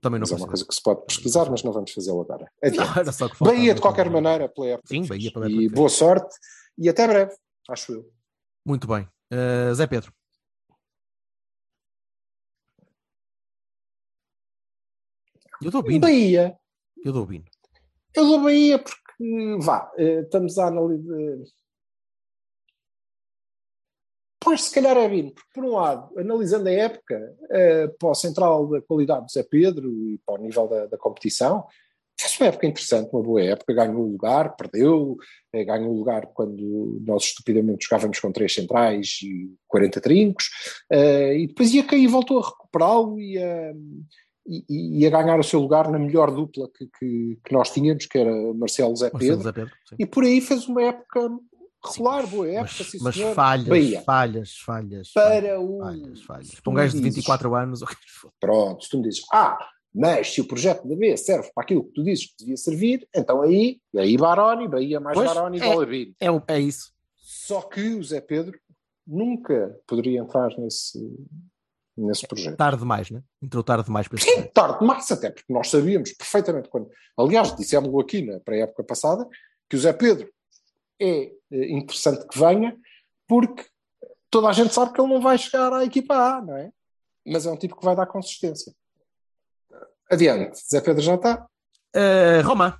Também não Mas é uma coisa que se pode pesquisar, mas não vamos fazê-lo agora. Adiante. Não, era só que faltava, Bahia, de qualquer maneira, época. Sim, que Bahia época E boa sorte e até breve, acho eu. Muito bem. Uh, Zé Pedro. Eu dou Bino. Bahia, Eu dou Bino. eu dou Bahia porque, vá, eh, estamos a analisar. Pois, se calhar é Bino, porque, por um lado, analisando a época, eh, para o central da qualidade do Zé Pedro e para o nível da, da competição, fez uma época interessante, uma boa época, ganhou o lugar, perdeu, eh, ganhou o lugar quando nós estupidamente jogávamos com três centrais e 40 trincos, eh, e depois ia cair, voltou a recuperá-lo e a, e, e a ganhar o seu lugar na melhor dupla que, que, que nós tínhamos, que era Marcelo Zé Marcelo Pedro, Zé Pedro. e por aí fez uma época regular, boa época, Mas, sim, mas falhas, Bahia. falhas, falhas. Para o- Falhas, falhas. Para um gajo de dizes- 24 anos. Pronto, se tu me dizes, ah, mas se o projeto da B serve para aquilo que tu dizes que devia servir, então aí, aí Baroni, Bahia mais Pois, Baroni, é. vale a Bino. É, o- é isso. Só que o Zé Pedro nunca poderia entrar nesse, nesse projeto. Tarde demais, né? Entrou tarde demais para Sim, projeto. tarde demais, até porque nós sabíamos perfeitamente quando. Aliás, dissemos-lo aqui na pré-época passada, que o Zé Pedro é eh, interessante que venha, porque toda a gente sabe que ele não vai chegar à equipa A, não é? Mas é um tipo que vai dar consistência. Adiante, Zé Pedro já está. Uh, Roma.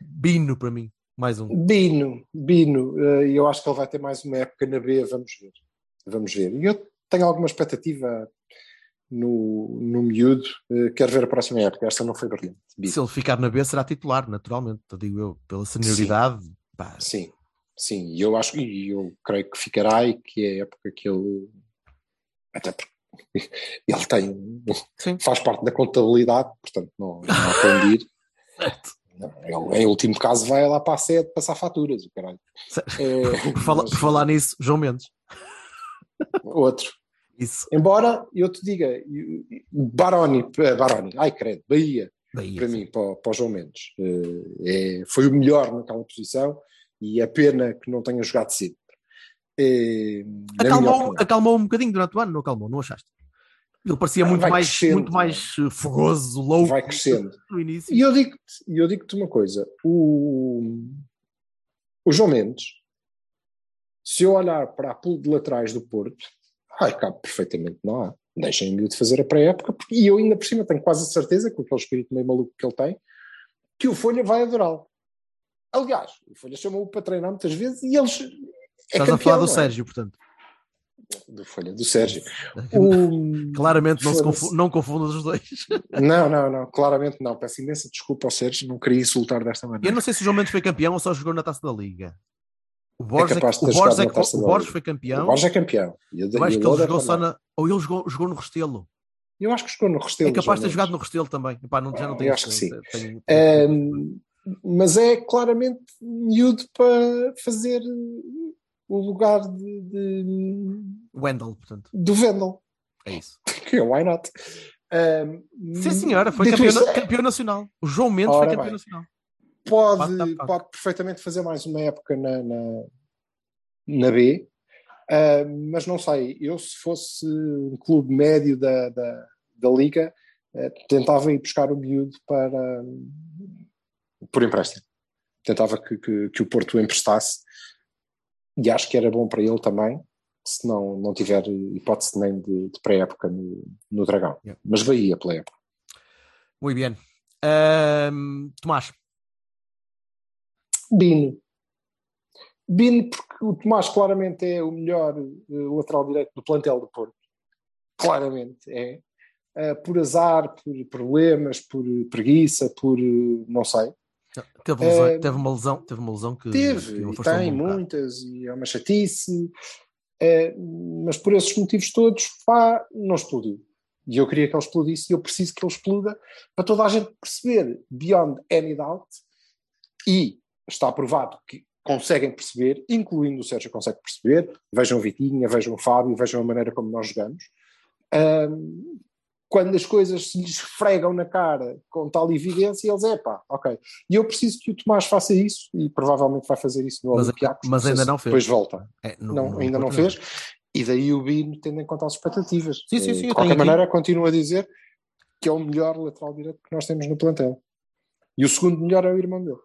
Bino para mim. Mais um. Bino, Bino, eh, eu acho que ele vai ter mais uma época na B, vamos ver. Vamos ver. E eu tenho alguma expectativa no, no miúdo, eh, quero ver a próxima época. Esta não foi brilhante. Se ele ficar na B, será titular, naturalmente. Te digo eu. Pela senioridade. pá, Sim, sim, e eu acho e eu creio que ficará e que é a época que ele até porque ele tem Sim. faz parte da contabilidade, portanto não, não há onde ir. Ele, em último caso vai lá para a sede passar faturas, o caralho. É, Por, mas- por falar nisso, João Mendes. outro. Isso. Embora eu te diga, Baroni, eh, Baroni, ai credo, Bahia, Bahia, para sim. mim, para, para o João Mendes. Eh, é- foi o melhor naquela posição e é pena que não tenha jogado sempre. É, Acalmou, acalmou um bocadinho durante o ano, não acalmou, não achaste? Ele parecia Ah, muito mais, crescendo, muito mais eh, fogoso, louco vai crescendo. no início. E eu digo-te eu digo uma coisa: o, o João Mendes, se eu olhar para a pool de laterais do Porto, ai, cabe perfeitamente, não há. Deixem-me de fazer a pré-época, porque- e eu ainda por cima tenho quase a certeza, com aquele espírito meio maluco que ele tem, que o Folha vai adorá-lo. Aliás, o Folha chamou-o para treinar muitas vezes e eles. É Estás a campeão, falar do é? Sérgio, portanto. Do Folha, do Sérgio. O- Claramente não, confu não confundas os dois. Não, não, não, claramente não. Peço imensa desculpa ao Sérgio, não queria insultar desta maneira. Eu não sei se o João Mendes foi campeão ou só jogou na taça da Liga. O Borges, é capaz de o ter Borges, jogado é o Borges foi O campeão. Borges é campeão. E Eu o- acho que o ele jogou só na. Ou ele jogou, jogou no Restelo. Eu acho que jogou no Restelo. É capaz de ter jogado no. Restelo também. Epá, não, já não Eu tenho acho que sim. tenho- Ahm, mas é claramente miúdo para fazer o lugar de, de- Wendell, portanto. do Vendel. É isso. Why not? Um, Sim, senhora, foi campeão, campeão nacional. O João Mendes Ora foi campeão bem. nacional. Pode, Pode, perfeitamente fazer mais uma época na, na, na B, ah, mas não sei, eu se fosse um clube médio da, da, da Liga, ah, tentava ir buscar o miúdo para por empréstimo. Tentava que, que, que o Porto o emprestasse e acho que era bom para ele também, se não, não tiver hipótese nem de, de pré-época no, no Dragão. Yeah. Mas Bahia pela época. Muito bem. Ahm, Tomás, Bino. Bino, porque o Tomás claramente é o melhor eh, lateral direito do plantel do Porto. Claramente é. Eh, por azar, por problemas, por preguiça, por eh, não sei. teve, lesão- teve uma lesão, teve uma lesão que, Teve, que e tem muitas, e é uma chatice. mas por esses motivos todos, pá, não explodiu. E eu queria que ele explodisse e eu preciso que ele exploda para toda a gente perceber, beyond any doubt, e está provado que conseguem perceber, incluindo o Sérgio consegue perceber, vejam o Vitinha, vejam o Fábio, vejam a maneira como nós jogamos. Ahm, quando as coisas se lhes esfregam na cara com tal evidência, eles é pá, ok. E eu preciso que o Tomás faça isso e provavelmente vai fazer isso no Mas- Olympiacos. mas ainda não fez. Depois volta. É, no- Não, no ainda não fez. E daí o Bino, tendo em conta as expectativas. Sim, sim, sim, De qualquer tenho aqui. maneira, continuo a dizer que é o melhor lateral direito que nós temos no plantel. E o segundo melhor é o irmão dele.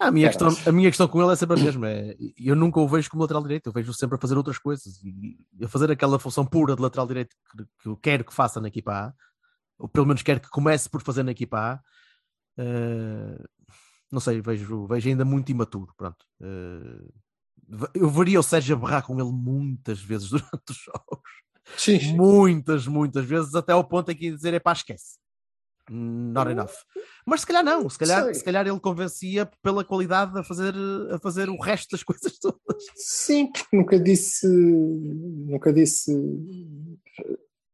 A minha, Era. questão, a minha questão com ele é sempre a mesma. É, eu nunca o vejo como lateral direito, eu vejo sempre a fazer outras coisas. E a fazer aquela função pura de lateral direito que, que eu quero que faça na equipa A, ou pelo menos quero que comece por fazer na equipa A. eh, não sei, vejo, vejo ainda muito imaturo. Pronto. Eh, eu veria o Sérgio a berrar com ele muitas vezes durante os jogos. Sim, Muitas, muitas vezes, até ao ponto em que dizer: é pá, esquece. Not enough. Mas se calhar não, se calhar, Sei. se calhar ele convencia pela qualidade a fazer, a fazer o resto das coisas todas. Sim, porque nunca disse. Nunca disse.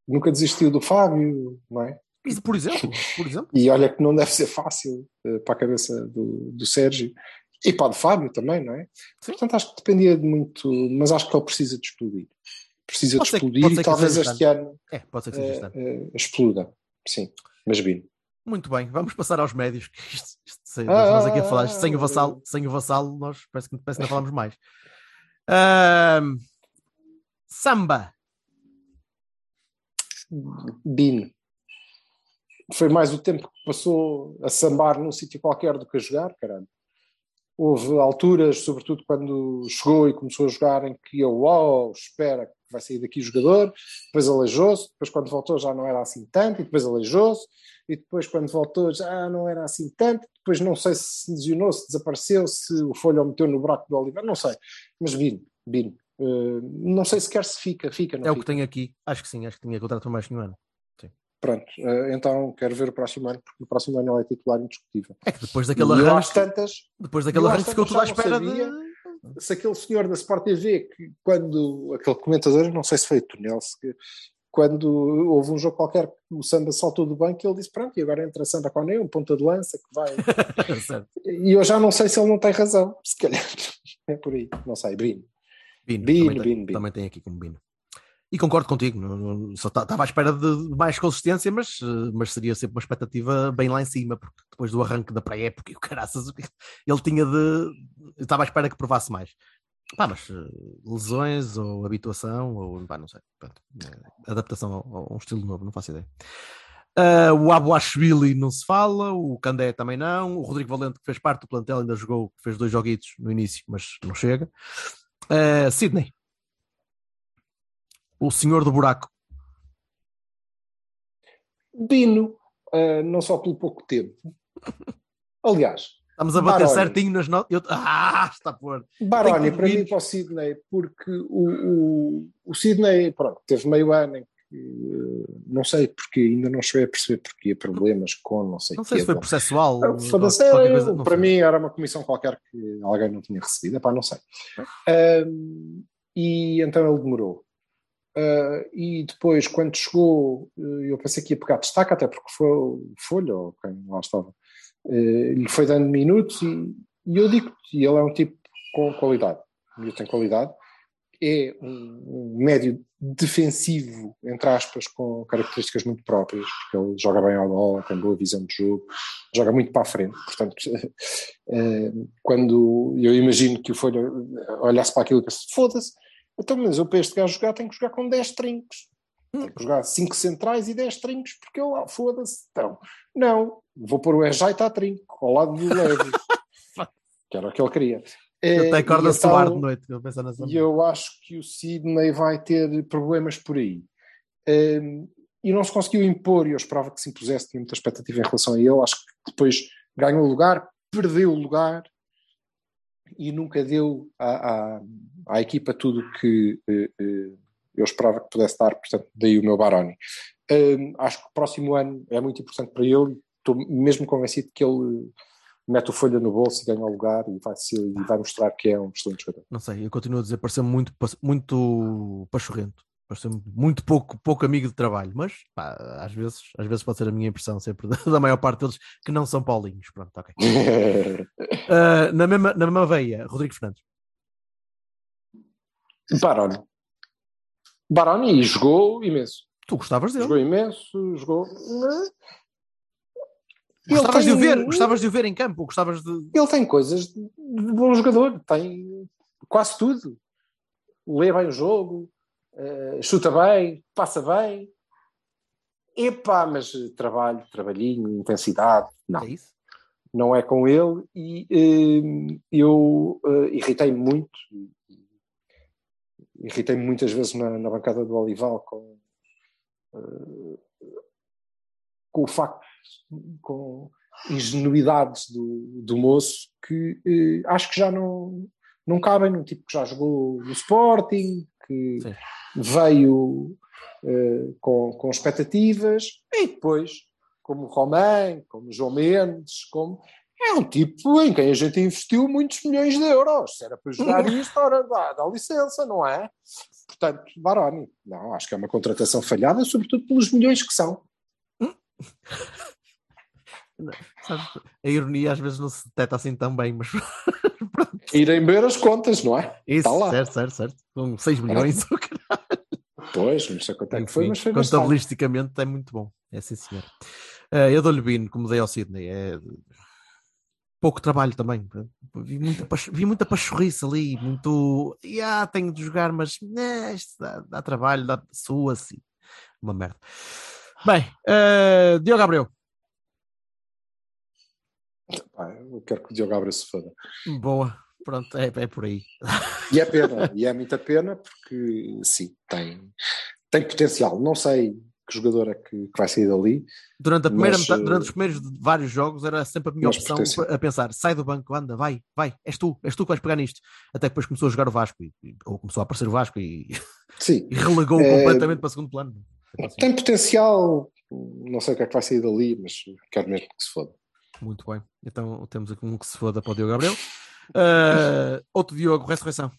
Nunca desistiu do Fábio, não é? Isso, por exemplo, por exemplo. E olha que não deve ser fácil eh, para a cabeça do, do Sérgio e para do Fábio também, não é? Sim. Portanto, acho que dependia de muito, mas acho que ele precisa de explodir. Precisa Pode de explodir e talvez este ano É, pode ser que seja ano. eh, exploda. Sim, mas Bino. Muito bem, vamos passar aos médios. que Isto, isto, sei- Ah, nós aqui a falar, isto sem o vassalo, sem o vassalo, nós parece que, parece que não falamos mais. Ahm, samba. Bino. Foi mais o tempo que passou a sambar num sítio qualquer do que a jogar, caralho. Houve alturas, sobretudo quando chegou e começou a jogar, em que eu, uau, espera que vai sair daqui jogador, depois aleijou-se, depois quando voltou já não era assim tanto, e depois aleijou-se, e depois quando voltou já não era assim tanto, depois não sei se lesionou, se desapareceu, se o Folha o meteu no buraco do Oliveira, não sei. Mas Bino, Bino. Eh, não sei sequer se fica, fica, não É o que fica. tenho aqui. Acho que sim, acho que tinha contrato mais que um ano. Pronto, eh, então quero ver o próximo ano, porque no próximo ano ele é titular indiscutível. É que depois daquele arranque, às tantas, depois daquele arranque ficou tudo à espera de. se aquele senhor da Sport TV, que quando aquele comentador, não sei se foi o Tunel, se- quando houve um jogo qualquer que o Samba saltou do banco, ele disse: Pronto, e agora entra Samba Coné, um ponta de lança que vai. E eu já não sei se ele não tem razão, se calhar é por aí, não sei, Brino. Bino, Bino, também, tem, Bino, Bino. também tem aqui como Bino. E concordo contigo, só estava à espera de mais consistência, mas, eh, mas seria sempre uma expectativa bem lá em cima, porque depois do arranque da pré-época e o caraças, ele tinha de. Estava à espera que provasse mais. Pá, mas eh, lesões ou habituação, ou pá, não sei, pronto, eh, adaptação a, a um estilo novo, não faço ideia. Ah, o Abuashvili não se fala, o Candé também não, o Rodrigo Valente, que fez parte do plantel, ainda jogou, fez dois joguitos no início, mas não chega. Uh, Sidney. O senhor do buraco. Bino, eh, não só pelo pouco tempo. Aliás, Estamos a bater Baroni. certinho nas notas. Eu... Ah, está a pôr. Baroni, para mim, para o Sidney, porque o, o, o Sidney, pronto, teve meio ano em que, eh, não sei porque, ainda não cheguei a perceber porque, problemas com não sei Não sei se foi processual. Ah, coisa, não para sei. mim era uma comissão qualquer que alguém não tinha recebido, epá, não sei. Ahm, e então ele demorou. Ah, e depois, quando chegou, eh, eu pensei que ia pegar destaque, até porque foi o Folha, ou quem lá estava, eh, lhe foi dando minutos e, e eu digo que ele é um tipo com qualidade. Ele tem qualidade. É um, um médio defensivo, entre aspas, com características muito próprias, porque ele joga bem a bola, tem boa visão de jogo, joga muito para a frente. Portanto, eh, quando eu imagino que o Folha olhasse para aquilo e pensasse, foda-se, então, mas eu para este gajo jogar tenho que jogar com 10 trincos. Tenho que jogar 5 centrais e 10 trincos, porque eu, ah, foda-se. Então, não, vou pôr o Ejaita a trinco, ao lado do Leve, que era o que ele queria. Eu Eh, tenho corda soar então- de noite, eu penso nessa. e eu acho que o Sidney vai ter problemas por aí. Um, e não se conseguiu impor, e eu esperava que se impusesse, tinha muita expectativa em relação a ele. Acho que depois ganhou o lugar, perdeu o lugar e nunca deu à, à, à equipa tudo que eh, eh, eu esperava que pudesse dar, portanto, daí o meu Baroni. Acho que o próximo ano é muito importante para ele, estou mesmo convencido que ele mete o folha no bolso e ganha o lugar e vai, ser, e vai mostrar que é um excelente jogador. Não sei, eu continuo a dizer, pareceu-me muito, muito pachorrento. Pareceu-me muito pouco, pouco amigo de trabalho, mas pá, às, vezes, às vezes pode ser a minha impressão sempre da, maior parte deles que não são Paulinhos. Pronto, ok. Ah, na, mesma, na mesma veia, Rodrigo Fernandes. Baroni. Baroni jogou imenso. Tu gostavas dele? Jogou imenso, jogou. Ele Gostavas de o tem- ver? Gostavas de o ver em campo? Gostavas de. Ele tem coisas de de bom jogador, tem quase tudo. Lê bem o jogo, eh, chuta bem, passa bem. Epá, mas eh, trabalho, trabalhinho, intensidade, não. É isso? não é com ele e eh, eu eh, irritei-me muito irritei-me muitas vezes na, na bancada do Olival com com o facto com ingenuidades do, do moço que acho que já não não cabem num tipo que já jogou no Sporting que Sim. veio eh, com, com expectativas e depois como Romain, como João Mendes, como é um tipo em quem a gente investiu muitos milhões de euros. Se era para jogar isto, ora, dá, dá licença, não é? Portanto, Baroni, não, acho que é uma contratação falhada, sobretudo pelos milhões que são. A ironia às vezes não se detecta assim tão bem, mas Irem ver as contas, não é? isso, Está lá. certo, certo, certo. Com 6 milhões, o caralho. Pois, não sei quanto é que foi, mas foi bastante. contabilisticamente é muito bom. É sim, senhor. Eh, eu dou-lhe bino, como dei ao Sidney. É pouco trabalho também. Vi muita, pach- vi muita pachorrice ali, muito. Ah, tenho de jogar, mas né, dá, dá trabalho, dá sua-se. Uma merda. Bem, eh, Diogo Gabriel. Eu quero que o Diogo Abra se foda. Boa. Pronto, é, é por aí. E é pena, e é muita pena porque sim, tem, tem potencial. Não sei que jogador é que, que vai sair dali. Durante, a primeira Mas, metade- eh, durante os primeiros de vários jogos era sempre a minha opção a pensar: sai do banco, anda, vai, vai, és tu, és tu que vais pegar nisto. Até que depois começou a jogar o Vasco, e, ou começou a aparecer o Vasco e, e relegou Eh, completamente para segundo plano. Então, assim, tem potencial. Não sei o que é que vai sair dali, mas quero mesmo que se foda. Muito bem. Então temos aqui um que se foda para o Diogo Gabriel. Eh, outro Diogo, ressurreição.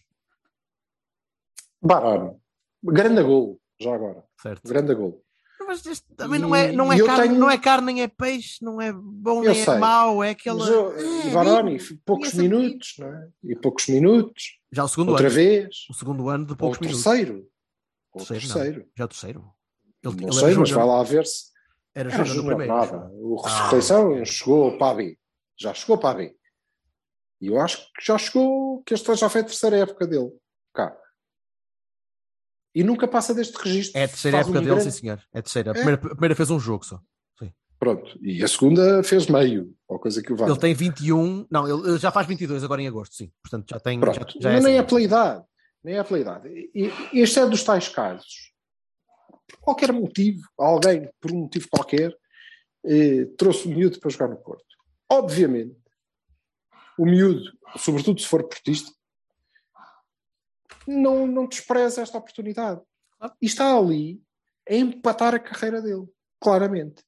Baroni, grande gol, já agora. Certo. Grande gol. Mas este também não é, não, é carne, tenho- não é carne, nem é peixe, não é bom, Eu nem é mau, é aquela. Eu- É, Baroni, bem, poucos minutos, não é? E poucos minutos, Já o segundo outra ano. vez, O segundo ano de poucos minutos. terceiro. Ou Terceiro, terceiro. Já o terceiro. Ele, Não ele sei, mas vai lá ver se. Era Era júnior primeiro. nada. O Ressurreição chegou para a B. Já chegou para a B. E eu acho que já chegou, que esta já foi a terceira época dele. Cá. E nunca passa deste registro. É a terceira Faz época um dele, grande- sim senhor. É a terceira. A primeira, a primeira fez um jogo só. Pronto. E a segunda fez meio, ou coisa que o vale. Ele tem 21, não, ele, já faz 22 agora em agosto, sim. Portanto, já tem. Já, Pronto. já é Mas nem é assim. pela idade. Nem é pela idade. E- e Este é dos tais casos. Por qualquer motivo, alguém, por um motivo qualquer, eh, trouxe o miúdo para jogar no Porto. Obviamente, o miúdo, sobretudo se for portista, não, não despreza esta oportunidade. E está ali a empatar a carreira dele, claramente.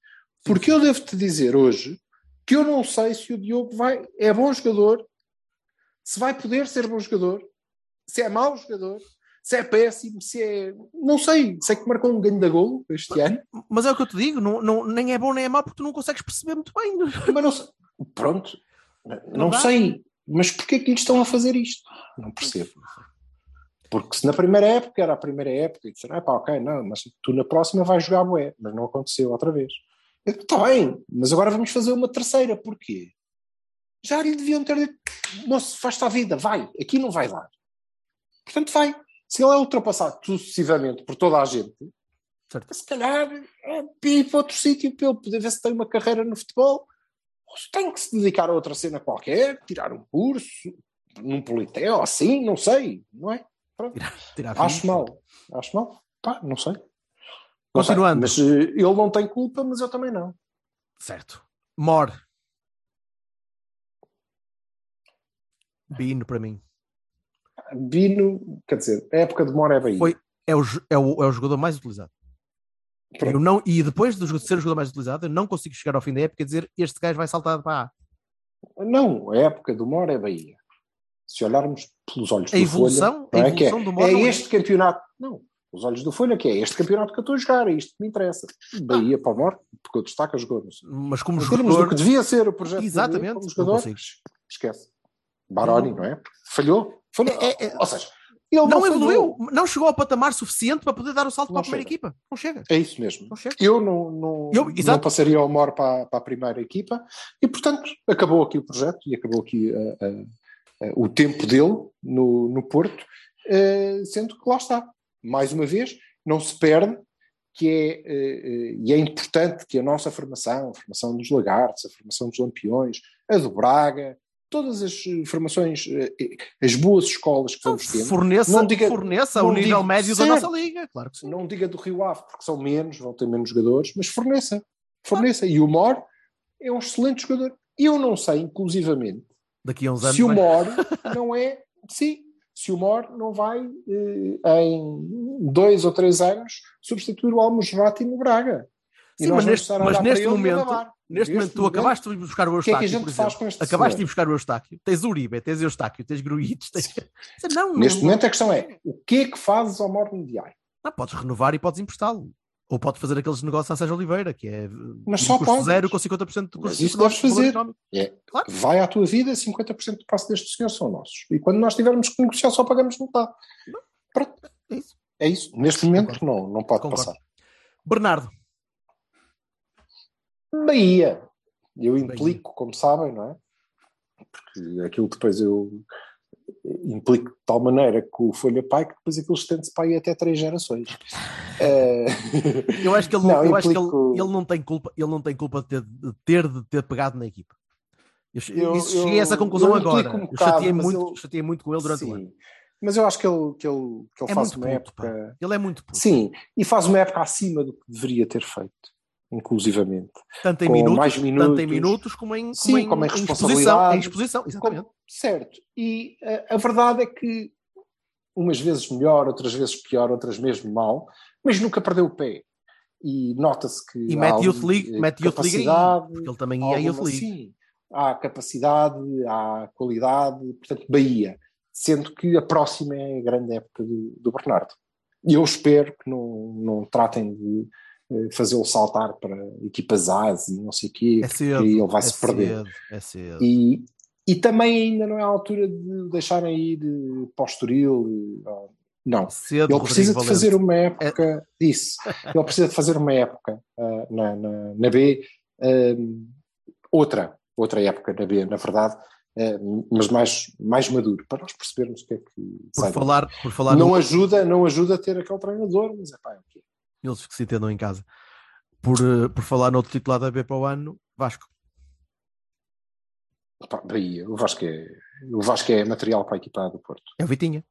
Porque eu devo-te dizer hoje que eu não sei se o Diogo vai, é bom jogador, se vai poder ser bom jogador, se é mau jogador, se é péssimo, se é. Não sei. Sei que marcou um ganho da golo este ano, Mas é o que eu te digo, não, não, nem é bom nem é mau porque tu não consegues perceber muito bem. mas não sei. Pronto, não, dá. sei. Mas porquê que lhe estão a fazer isto? Não percebo. Porque se na primeira época era a primeira época e disseram, ah, pá, ok, não, mas tu na próxima vais jogar bué, mas não aconteceu outra vez. Está bem, mas agora vamos fazer uma terceira, porquê? Já lhe deviam ter dito, moço, faz-te a vida, vai, aqui não vai dar. Portanto, vai. Se ele é ultrapassado sucessivamente por toda a gente, Certo. se calhar é para ir para outro sítio para ele poder ver se tem uma carreira no futebol, tem que se dedicar a outra cena qualquer, tirar um curso, num politéu, assim, não sei, não é? Pronto. Tirar Acho mal. Acho mal. Pá, não sei. Não Continuando. sei. Mas eh, ele não tem culpa, mas eu também não. Certo. Mor. Bino para mim. Bino, quer dizer, a época de Mora é Bahia. Foi, é, o, é, o, é o jogador mais utilizado. Pronto. Eu não, e depois de ser o jogador mais utilizado, eu não consigo chegar ao fim da época e dizer este gajo vai saltar para A. Não, a época do Mora é Bahia. Se olharmos pelos olhos A do evolução- Folha, não a é, que é, evolução do Mora é não é- este campeonato. Não, os olhos do Folha que é este campeonato que eu estou a jogar, é isto que me interessa. Bahia para o Mora, porque eu destaco a jogador. Mas como jogador. que devia ser o projeto Exatamente, dele como não jogador, esquece. Baroni, não é? Falhou. Falhou. É, é- Ou seja, ele Não não, evoluiu, não chegou ao patamar suficiente para poder dar o salto Não para a primeira chega. equipa. Não chega. É isso mesmo. Não chega. Eu não, não, Eu- não passaria o Mor para, para a primeira equipa e, portanto, acabou aqui o projeto e acabou aqui eh, eh, eh, o tempo dele no, no Porto, sendo que lá está. Mais uma vez, não se perde que é, e é importante que a nossa formação, a formação dos Lagartos, a formação dos Lampiões, a do Braga, todas as formações, eh, as boas escolas que vamos tendo, Forneça, Não diga- forneça nível médio da certo. nossa liga. Claro que sim. não diga do Rio Ave, porque são menos, vão ter menos jogadores, mas forneça. Forneça. E o Mor é um excelente jogador. Eu não sei, inclusivamente, Daqui a uns anos. se o Mor não é. Sim, se o Mor não vai, eh, em dois ou três anos, substituir o Almosrati no Braga. Sim, mas neste, mas neste momento, neste momento, tu acabaste de buscar o O que é que a Eustáquio, gente por faz exemplo. com este Acabaste de senhor? buscar o Eustáquio. Tens Uribe, tens o Eustáquio, tens Gruites. Tens... Não, Neste não, momento a questão é, o que é que fazes ao Mor no diário? não, podes renovar e podes emprestá-lo. Ou podes fazer aqueles negócios a Sérgio Oliveira, que é Mas só custo podes. zero com 50% de Mas custo isso deves fazer. É, Claro. vai à tua vida, 50% do passo deste senhor são nossos. E quando nós tivermos que negociar, só pagamos metade. Pronto. É isso. É isso. Neste momento, não, não pode Concordo. passar. Bernardo, Bahia. Eu Bahia. implico, como sabem, não é? Porque aquilo depois eu implico de tal maneira que o Folha Pai que depois aquilo estende-se para aí até três gerações. Eh, eu acho que ele, Não, eu acho que ele, implico- ele não tem culpa, ele não tem culpa de ter de ter, de ter pegado na equipa. Eu, Eu- isso- cheguei a essa eu- conclusão eu agora. implico um eu bocado, chateei mas muito, eu- chateei muito com ele durante o sim. ano. Mas eu acho que ele, que ele, que ele É faz uma puto, pá. época. Ele é muito puto. Sim, e faz uma época acima do que deveria ter feito, inclusivamente. tanto em com minutos, mais tanto em minutos. minutos como em, como Sim, em, como em em exposição. responsabilidade. Em exposição, exatamente. Como- certo. E eh, a verdade é que umas vezes melhor, outras vezes pior, outras mesmo mal, mas nunca perdeu o pé. E nota-se que. E mete Youth League, eh, mete Youth League aí, porque ele também ia a Youth League. Sim, há capacidade, há qualidade, portanto, Bahia. Sendo que a próxima é a grande época do, do Bernardo. E eu espero que não, não tratem de fazê-lo saltar para equipas As e não sei o quê, É cedo. ele vai é se perder. cedo, é cedo. E, e também ainda não é a altura de deixarem ir eh, para o Estoril. eh, Não. Cedo, Ele precisa Rodrigo de fazer Valente. uma época disso. Ele precisa de fazer uma época ah, na, na, na B, ah, outra, outra época na B, na verdade, ah, mas mais, mais maduro, para nós percebermos o que é que Por daqui. falar, por falar não no- ajuda, não ajuda a ter aquele treinador, mas é pá, é o quê? Eles que se entendam em casa. Por, eh, por falar no outro titular da B para o ano, Vasco. Bahia, o Vasco é, o Vasco é material para a equipa do Porto. É o Vitinha.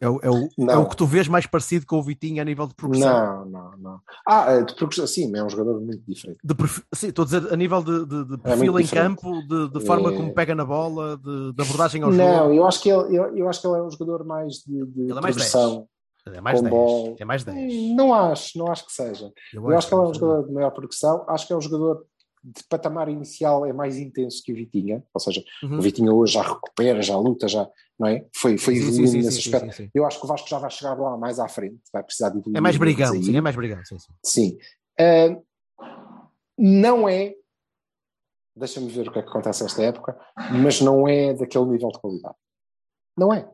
É o, é, o, é Não. o que tu vês mais parecido com o Vitinha a nível de progressão. Não, não, não. Ah, de progressão, sim, é um jogador muito diferente. De perfil, sim, estou a dizer a nível de, de- de É perfil muito em diferente. campo, de, de forma É. como pega na bola, de, de abordagem ao jogo. Não, eu acho que ele, eu, eu acho que ele é um jogador mais de, de Ele é mais progressão. É mais com 10. bola. É mais 10. Hum, Não acho, não acho que seja. Eu acho que ele é um jogador de maior progressão, acho que é um jogador de patamar inicial é mais intenso que o Vitinha, ou seja, Uhum. o Vitinha hoje já recupera, já luta, já, não é? Foi, foi Sim, sim, evoluindo sim, nesse sim, aspecto. Eu acho que o Vasco já vai chegar lá mais à frente, vai precisar de evoluir. É mais brigão, sim, é mais brigão. Sim, sim. Ah, não é, deixa-me ver o que é que acontece nesta época, mas não é daquele nível de qualidade. Não é.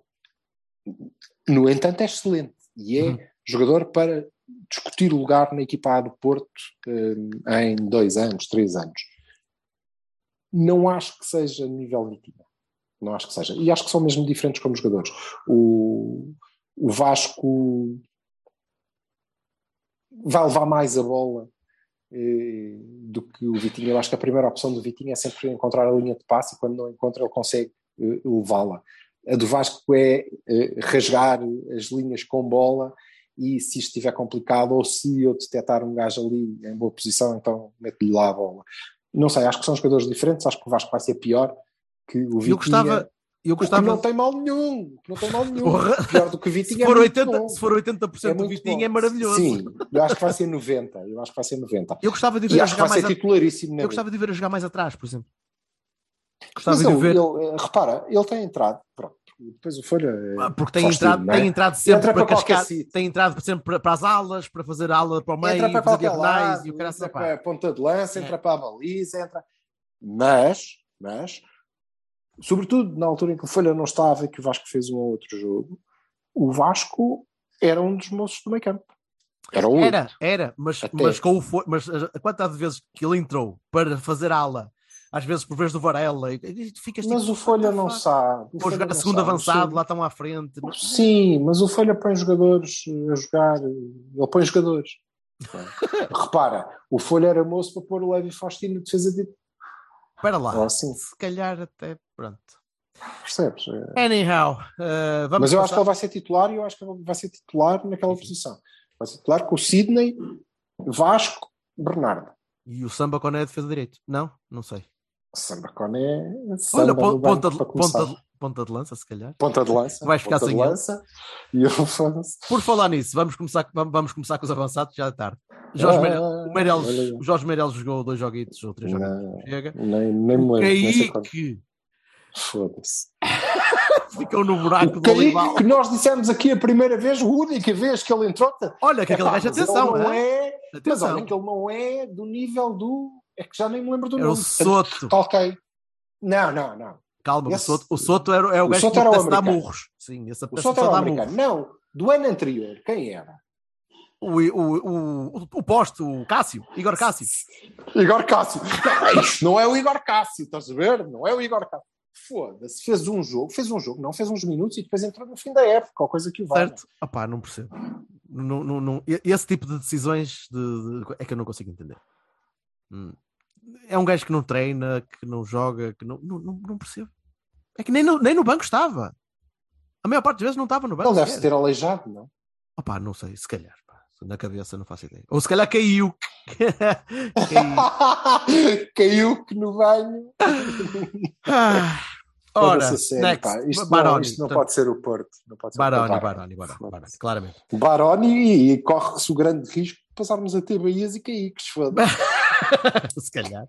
No entanto, é excelente e é Uhum. jogador para discutir lugar na equipa A do Porto ah, em dois anos, três anos. Não acho que seja nível Vitinha. Não acho que seja. E acho que são mesmo diferentes como jogadores. O, o Vasco vai levar mais a bola eh, do que o Vitinho. Eu acho que a primeira opção do Vitinho é sempre encontrar a linha de passe e quando não encontra ele consegue eh, levá-la. A do Vasco é eh, rasgar as linhas com bola e se isto estiver complicado ou se eu detectar um gajo ali em boa posição, então meto-lhe lá a bola. Não sei, acho que são jogadores diferentes, acho que o Vasco vai ser pior que o Vitinho. Eu gostava. Eu gostava. não tem mal nenhum, não tem mal nenhum. Porra. Pior do que o Se Vitinho for, é muito 80, bom. se for 80% É do muito Vitinho bom. é maravilhoso. Sim, eu acho que vai ser 90. Eu acho que vai ser 90. Eu gostava de E ver a acho que jogar mais a... Eu gostava de ver a jogar mais atrás, por exemplo. Gostava de ver. ele, eh, repara, ele tem entrado. Pronto. Depois o Folha. eh, Ah, Porque tem entrado, tudo, é? tem entrado sempre Entra para, para cascar, sítio. tem entrado sempre para, para as alas, para fazer ala para o meio, entra para fazer diagonais lado, e o cara entra para a ponta de lança, É. entra para a baliza, entra. Mas, mas, sobretudo na altura em que o Folha não estava e que o Vasco fez um ou outro jogo, o Vasco era um dos moços do meio campo. Era um. Era, era, mas, Até. mas com o mas quantidade de vezes que ele entrou para fazer ala, às vezes por vez do Varela, e, e tu ficas Mas tipo, o Folha não sabe. O Vou Folha jogar a sabe. avançado, Sim. lá estão à frente. Sim, mas o Folha põe jogadores a jogar, ele põe jogadores. Repara, o Folha era moço para pôr o Levi Faustino na defesa de. Espera lá, assim, se calhar até pronto. percebes? É. Anyhow, uh, vamos Mas eu acho que passar- ele vai ser titular e eu acho que ele vai ser titular naquela posição. Vai ser titular com o Sidney, Vasco, Bernardo. E o Samba quando é defesa direito? Não? Não sei. Samba Olha, Samba banco ponta, de, ponta, de, ponta de lança, se calhar. Ponta de lança. Vais ficar sem lança. E eu. Por falar nisso, vamos começar, vamos, começar com os avançados, já é tarde. Jorge Ah, Meirelles, o, Meirelles- olha o Jorge Meirelles jogou dois joguitos ou três joguitos. Não, Chega. nem, nem O lembro. Kaique Foda-se. ficou no buraco O do Olival. Que nós dissemos aqui a primeira vez, a única vez que ele entrou. Olha, que aquele Epá, gajo, mas atenção, não é, Mas atenção. olha que ele não é do nível do. É que já nem me lembro do Era o nome. Soto. Ok. Não, não, não. Calma, Esse- o Soto, o Soto era, é o o gajo Soto que era o murros. Sim, esse O Soto era o americano. Não, do ano anterior, quem era? O, o, o, o, o posto, o Cássio, Igor Cássio. Igor Cássio. Não, é o Igor Cássio, estás a ver? Não é o Igor Cássio. Foda-se, fez um jogo, fez um jogo, não fez uns minutos e depois entrou no fim da época, ou coisa que o valha. Certo? Opá, não percebo. Não, não, não, esse tipo de decisões de- de- é que eu não consigo entender. Hum. É um gajo que não treina, que não joga, que não, não, não, não percebo. É que nem no, nem no banco estava. A maior parte das vezes não estava no banco. Ele deve-se ter aleijado, não? Opá, não sei, se calhar. pá. Na cabeça não faço ideia. Ou se calhar caiu. caiu. Caiu que no banho. Ah, ora, next. Isto, não, Baroni. isto não pode ser o Porto. Não pode ser o Baroni, Porto. Baroni, Baroni, Baroni, claramente. Baroni e corre-se o grande risco de passarmos a ter Bahias e Caíques. foda-se. se calhar.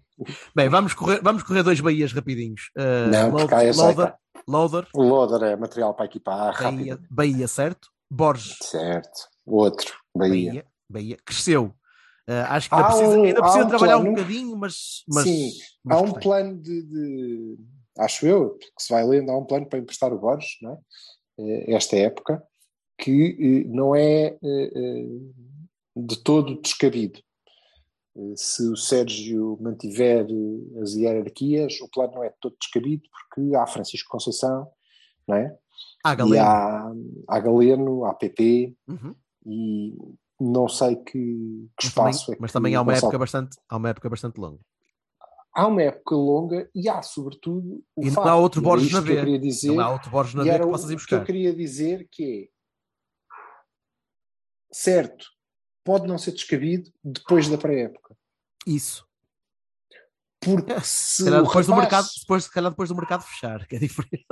Bem, vamos correr, vamos correr dois Bahias rapidinhos. Uh, Não, essa- Loader, Loader, O Loader é material para equipar Bahia, rápido. Bahia, certo? Borges, Certo. Outro, Bahia. Bahia, Bahia, cresceu. Uh, acho que ainda Há precisa, um- ainda precisa um trabalhar um plano- bocadinho, mas, mas, Sim, mas há um gostei. plano de, de- Acho eu, que se vai lendo, há um plano para emprestar o Borges, não é? Eh, Esta época, que eh, não é eh, de todo descabido. Eh, Se o Sérgio mantiver eh, as hierarquias, o plano não é todo descabido, porque há Francisco Conceição, não é? E galera. há, há Galeno, há PP, Uhum. e não sei que, que Mas também, espaço é que mas também há uma época bastante, há uma época bastante longa. há uma época longa e há, sobretudo, o E não há outro era Borges na dizer, Não há outro Borges na que o possas ir que eu buscar. queria dizer que é certo, pode não ser descabido depois da pré-época. Isso. Porque Se calhar o, depois do rapaz, mercado, depois, se calhar depois do mercado fechar, que é diferente.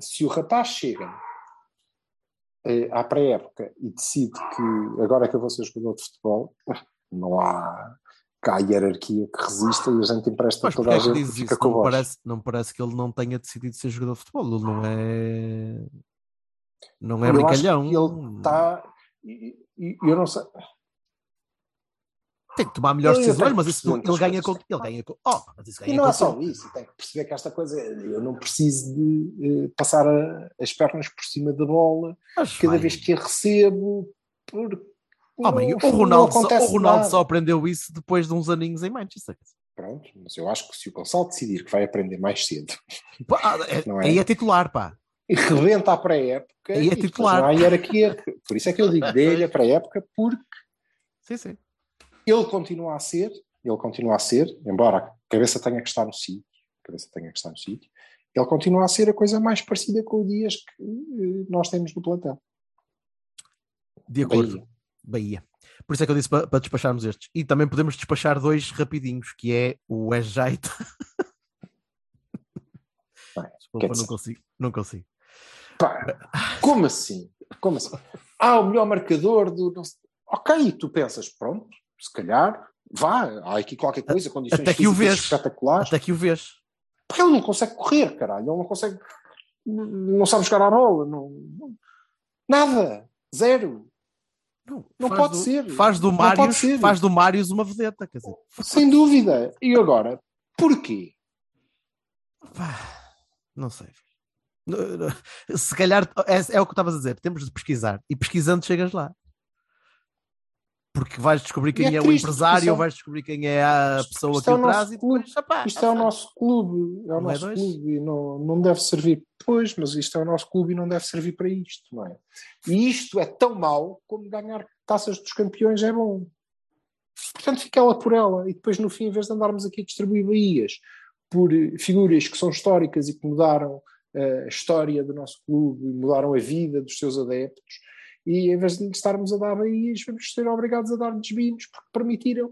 se o rapaz chega eh, à pré-época e decide que agora é que eu vou ser jogador de futebol, não há, há hierarquia que resista e a gente empresta Mas toda a é gente dizes e fica isso? com Não parece, não parece que ele não tenha decidido ser jogador de futebol. Ele não é. Não é Eu brincalhão. ele está. Eu não sei. Tem que tomar melhores decisões, mas isso ele ganha com. Ele ganha com. Oh, mas isso ganha E não é só tudo. isso, tem que perceber que esta coisa, eu não preciso de eh, passar a- as pernas por cima da bola Mas cada vez que a recebo, porque não- o Ronaldo, só, o Ronaldo nada. só aprendeu isso depois de uns aninhos em Manchester. Pronto, mas eu acho que se o Gonçalo decidir que vai aprender mais cedo Pá, é- Não é? Aí é titular, pá. e rebenta a pré-época, é e depois titular. não há hierarquia. Por isso é que eu digo dele a pré-época, porque Sim, sim. Ele continua a ser, ele continua a ser, embora a cabeça tenha que estar no sítio, a cabeça tenha que estar no sítio, ele continua a ser a coisa mais parecida com o Dias que eh, nós temos no plantel. De acordo. Bahia. Bahia. Por isso é que eu disse para, para despacharmos estes. E também podemos despachar dois rapidinhos, que é o. Bem, Desculpa, não consigo. Não consigo. Pá, como assim? Como assim? Ah, o melhor marcador do. Ok, tu pensas, pronto, se calhar, vá, há aqui qualquer coisa, condições Até que o vês. espetaculares. Até que o vês. Porque ele não consegue correr, caralho, ele não consegue. Não sabe jogar a bola, não, não- nada, zero. Não faz pode do- ser. Faz do Não ser. faz do Marius uma vedeta, quer dizer. Sem dúvida. E agora, porquê? Pá, não sei. Não- não- Se calhar é, é o que estavas a dizer, temos de pesquisar e pesquisando chegas lá. Porque vais descobrir quem é é, o triste, empresário, isto é- vais descobrir quem é a pessoa que é o traz e depois, opá, Isto é o nosso clube, é o Não é nosso dois? clube e não, não deve servir. Pois, mas isto é o nosso clube e não deve servir para isto, não é? E isto é tão mau como ganhar taças dos campeões é bom. Portanto, fica ela por ela. E depois, no fim, em vez de andarmos aqui a distribuir baías por eh, figuras que são históricas e que mudaram eh, a história do nosso clube e mudaram a vida dos seus adeptos, e em vez de estarmos a dar baías, vamos ser obrigados a dar desvios porque permitiram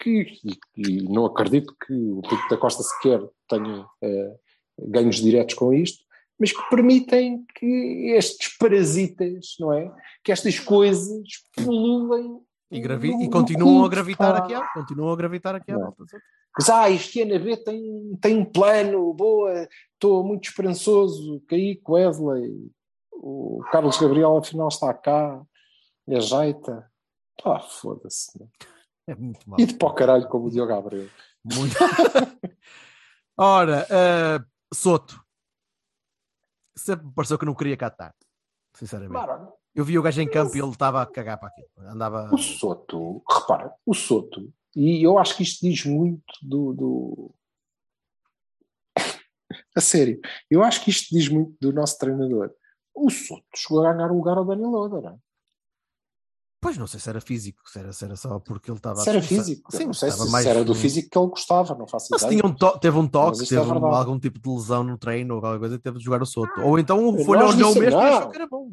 que, e, e não acredito que o Pinto da Costa sequer tenha eh, ganhos diretos com isto, mas que permitem que estes parasitas, não é? Que estas coisas pululem E, gravi- no- e continuam a gravitar pá. aqui, continuam a gravitar aqui à volta. Mas, ah, este ano a B tem, tem um plano, boa, estou muito esperançoso, caí com Wesley, o Carlos Gabriel afinal está cá, e ajeita. Pá, foda-se. né? É muito mal. E de o caralho como o Diogo Abreu. Muito. Ora, eh, Soto. Sempre me pareceu que não queria cá estar. Sinceramente. Eu vi o gajo em campo e ele estava a cagar para aquilo. Andava. O Soto, repara, o Soto, e eu acho que isto diz muito do. do... a sério, eu acho que isto diz muito do nosso treinador. O Soto chegou a ganhar o lugar ao Daniel não é? Pois não sei se era físico, se era, se era só porque ele estava. Se era físico, Sim, não sei se, estava se mais- era do físico que ele gostava, não faço Mas ideia. tinha um to- teve um Mas toque, é teve um- verdade. algum tipo de lesão no treino ou alguma coisa e teve de jogar o Soto. Ou então Folha olhou mesmo e não. achou que era bom.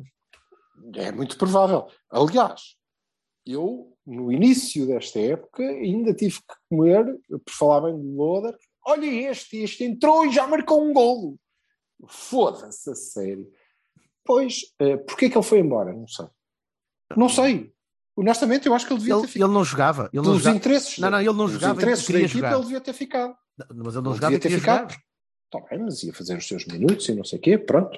É muito provável. Aliás, eu, no início desta época, ainda tive que comer, por falar bem do Loader, olha este, este entrou e já marcou um golo. Foda-se, a sério. Pois, eh, porquê que ele foi embora? Não sei. Não sei. Honestamente, eu acho que ele devia Ele, ter ficado. ele não jogava. Ele não Pelos jogava. interesses. Não, não, ele não jogava e interesses da equipa, jogar. ele devia ter ficado. Mas ele não Ele jogava devia ter ficado. jogar. Tá bem, mas ia fazer os seus minutos e não sei o quê, pronto.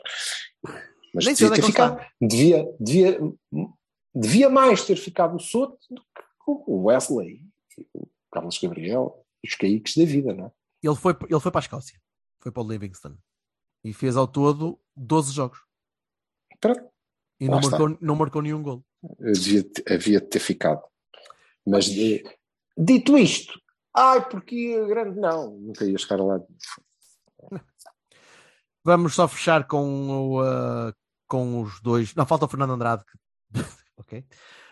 Mas Nem devia é ter ficado. Devia, devia, devia mais ter ficado o Soto do que o Wesley, o Carlos Gabriel os caíques da vida, não é? Ele foi, ele foi para a Escócia. Foi para o Livingston. E fez ao todo 12 jogos. Pronto. E não está. marcou, não marcou nenhum gol. Devia, te- havia de ter ficado. Mas eh, dito isto, ai, porque grande não, nunca ia chegar lá. Vamos só fechar com, o, ah, com os dois. Não, falta o Fernando Andrade. que- ok.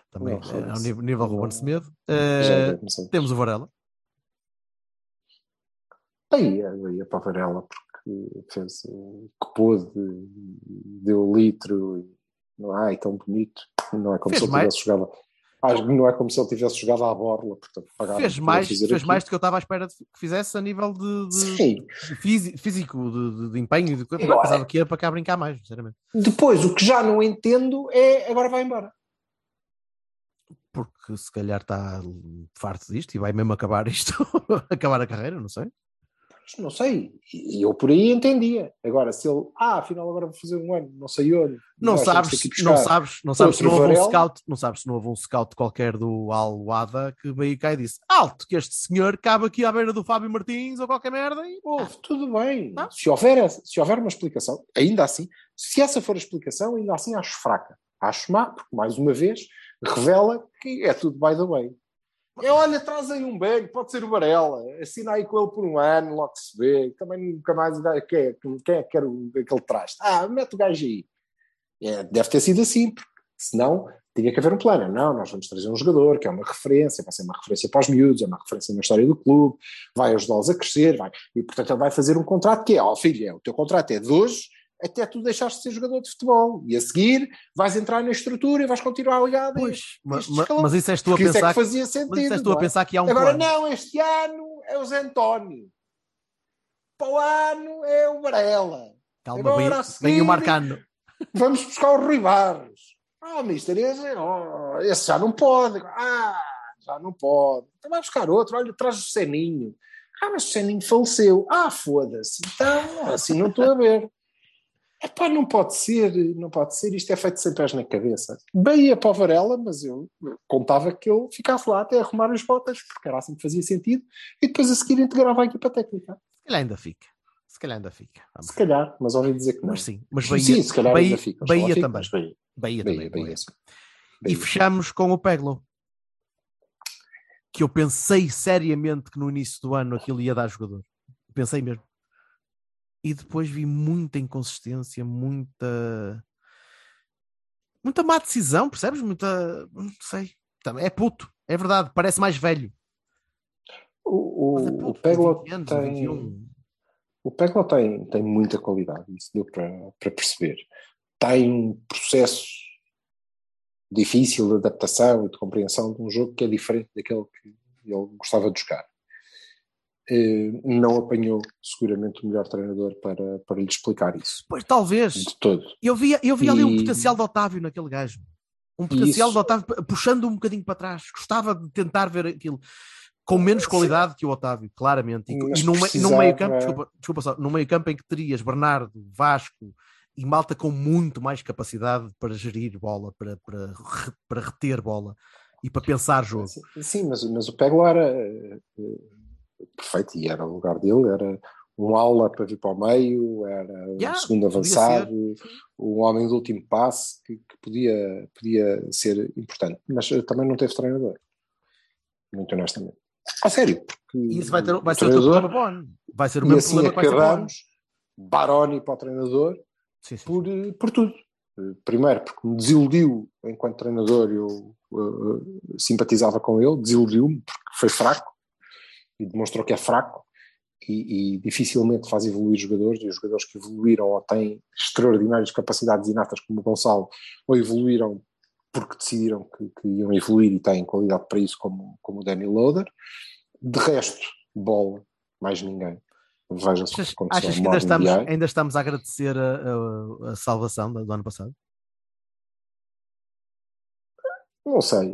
Também Não, é, ao nível, nível Ruben. Semedo. Sei. temos o Varela. Aí eu ia para a Varela porque fez o que pôde, deu o litro, e não ai tão bonito, não é como Fez se ele mais- tivesse jogado. Acho que não é como se ele tivesse jogado à borla, portanto, pagaram Fez mais, fez aquilo. mais do que eu estava à espera de que fizesse a nível de, de- de físico, de, de- empenho e de coisa. Agora- Pensava que ia para cá brincar mais, sinceramente. Depois, o que já não entendo é agora vai embora. porque se calhar está farto disto e vai mesmo acabar isto, acabar a carreira, não sei. Não sei, e eu por aí entendia. Agora, se ele, ah, afinal agora vou fazer um ano, não sei onde. Não sabes, não sabes, não sabes se não houve um scout, não sabes se não houve um scout qualquer do Al Wada que veio cá e disse: Alto, que este senhor cabe aqui à beira do Fábio Martins ou qualquer merda e Ouve, tudo bem. Ah. Se, houver, se houver uma explicação, ainda assim, se essa for a explicação, ainda assim acho fraca. Acho má, porque mais uma vez revela que é tudo by the way. É, olha, traz aí um bag, pode ser o Varela, assina aí com ele por um ano, logo se vê. Também nunca mais. Quem é, quem é que quer aquele traste? Ah, mete o gajo aí. É, deve ter sido assim, porque senão tinha que haver um plano. Não, nós vamos trazer um jogador que é uma referência, vai ser uma referência para os miúdos, é uma referência na história do clube, vai ajudá-los a crescer, vai. e portanto ele vai fazer um contrato que é, ó filho, é, o teu contrato é de hoje até tu deixares de ser jogador de futebol. E a seguir vais entrar na estrutura e vais continuar ligado. a Pois, este- ma- este ma- escalão. mas isso és tu a Porque isso é pensar que fazia sentido. mas isso a é? pensar que há um Agora plano. não, este ano é o Zé António. Para o ano é o Varela. Calma, Agora vem, vem o Marcano. Vamos buscar o Rui Barros. Ah, mister, esse, oh, esse já não pode. Ah, já não pode. Então vai buscar outro. Olha, traz o Seninho. Ah, mas o Seninho faleceu. Ah, foda-se. Então, assim não estou a ver. Epá, não pode ser, não pode ser. Isto é feito sem pés na cabeça. Bem ia para o Varela, mas eu contava que ele ficasse lá até arrumar as botas, porque era assim que fazia sentido, e depois a seguir integrava a equipa técnica. Se calhar ainda fica. Se calhar ainda fica. Vamos. Se calhar, mas ouvi dizer que não. Mas sim, mas Bahia, Sim, se calhar Bahia, ainda fica. Bahia fica, também. mas Bahia. Bahia, também. Bahia. E fechamos com o Peglo. Que eu pensei seriamente que no início do ano aquilo ia dar jogador. Pensei mesmo. E depois vi muita inconsistência, muita. Muita má decisão, percebes? Muita. Não sei. Também É puto, é verdade, parece mais velho. O, Mas é o, puto, o Peglo 20 anos, ou tem, 21. o Peglo tem, tem muita qualidade, isso deu para, para perceber. Tem um processo difícil de adaptação e de compreensão de um jogo que é diferente daquele que ele gostava de jogar. Eh, Não apanhou seguramente o melhor treinador para, para lhe explicar isso, Pois talvez. de todo. Eu vi, eu vi ali um E- potencial de Otávio naquele gajo. Um potencial Isso. de Otávio puxando um bocadinho para trás. Gostava de tentar ver aquilo com menos qualidade que o Otávio, claramente. E, Mas e num, precisava- num meio campo, desculpa, desculpa só, num meio campo em que terias Bernardo, Vasco e Malta com muito mais capacidade para gerir bola, para, para, para reter bola e para pensar jogo. Sim, Sim, mas, mas o Peglo era eh, eh, perfeito e era o lugar dele, era um aula para vir para o meio, era Yeah, um segundo avançado, um homem do último passe que, que podia, podia ser importante, mas eh, também não teve treinador, muito honestamente. A sério, porque E isso vai, ter, vai o ser o problema. Vai ser o mesmo assim problema acabamos, Baroni para o treinador, Sim, sim. por, eh, por tudo. Eh, Primeiro, porque me desiludiu enquanto treinador, eu eh, simpatizava com ele, desiludiu-me porque foi fraco e demonstrou que é fraco e, e dificilmente faz evoluir jogadores. E os jogadores que evoluíram ou têm extraordinárias capacidades inatas, como o Gonçalo, ou evoluíram porque decidiram que, que iam evoluir e têm qualidade para isso, como, como o Danny Loader. De resto, bola, mais ninguém. Veja-se o que Achas, aconteceu achas que ainda estamos, ainda estamos a agradecer a, a- a salvação do ano passado? Não sei.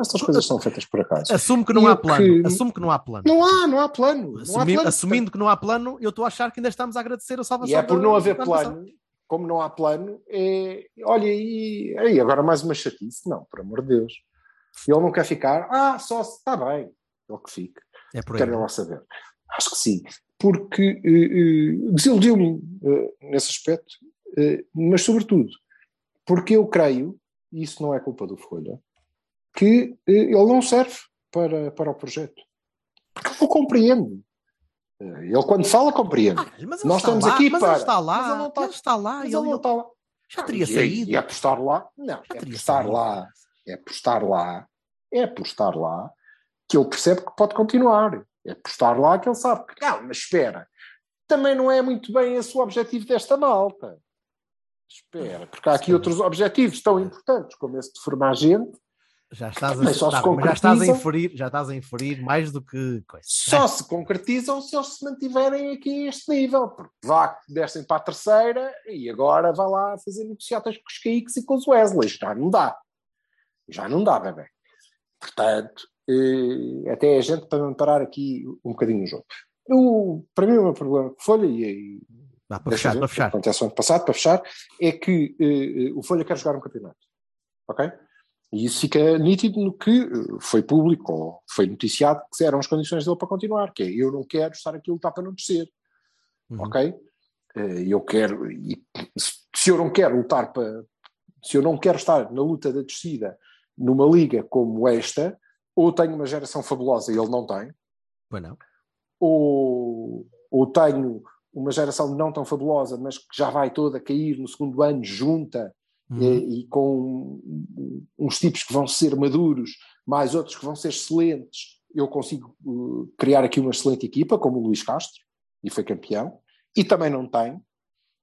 Estas coisas são feitas por acaso. Assume que não E há o plano. que- Assume que não há plano. Não há, não há plano. Não há Assumi- plano. assumindo que não há plano, eu estou a achar que ainda estamos a agradecer a salvação. E é por não haver plano, como não há plano, é. Olha, e aí, agora mais uma chatice? Não, por amor de Deus. Ele não quer ficar, ah, só se está bem. Ele que fique. É por aí. Querem lá saber. Acho que sim. Porque eh, eh, desiludiu-me eh, nesse aspecto, mas sobretudo porque eu creio, e isso não é culpa do Folha, que eh, ele não serve para, para o projeto. Porque ele compreende. Eh, Ele, quando fala, compreende. Ah, mas Nós estamos lá, aqui mas para- ele está lá, mas ele não está- ele está lá Mas ele ele, não está lá. já teria E- saído. E é por estar lá? Não, Já é saído. lá. É por estar lá. É por estar lá que ele percebe que pode continuar. É por estar lá que ele sabe que, não, mas espera, também não é muito bem esse o objetivo desta malta. Espera, porque há aqui Sim. outros objetivos tão importantes, como esse de formar gente, Já estás a, só Tá, já estás a inferir, já estás a inferir mais do que coisa. só se concretizam se eles se mantiverem aqui a este nível. Porque vá, descem para a terceira e agora vai lá fazer negociatas com os Caíques e com os Wesley. Já não dá. Já não dá, bebê. Portanto, eh, até a gente para me parar aqui um bocadinho o jogo. Eu, para mim, o meu problema com o Folha, e, Dá para fechar, ver, para fechar. acontece ano passado, para fechar, é que eh, o Folha quer jogar um campeonato. Ok? E isso fica nítido no que eh, foi público ou foi noticiado que eram as condições dele para continuar, que é eu não quero estar aqui a lutar para não descer. Uhum. Ok? Eh, Eu quero, e se eu não quero lutar para, se eu não quero estar na luta da descida numa liga como esta, ou tenho uma geração fabulosa e ele não tem, não. ou, ou tenho uma geração não tão fabulosa, mas que já vai toda cair no segundo ano junta Uhum. e, e com uns tipos que vão ser maduros, mais outros que vão ser excelentes, eu consigo uh, criar aqui uma excelente equipa, como o Luís Castro, e foi campeão, e também não tem,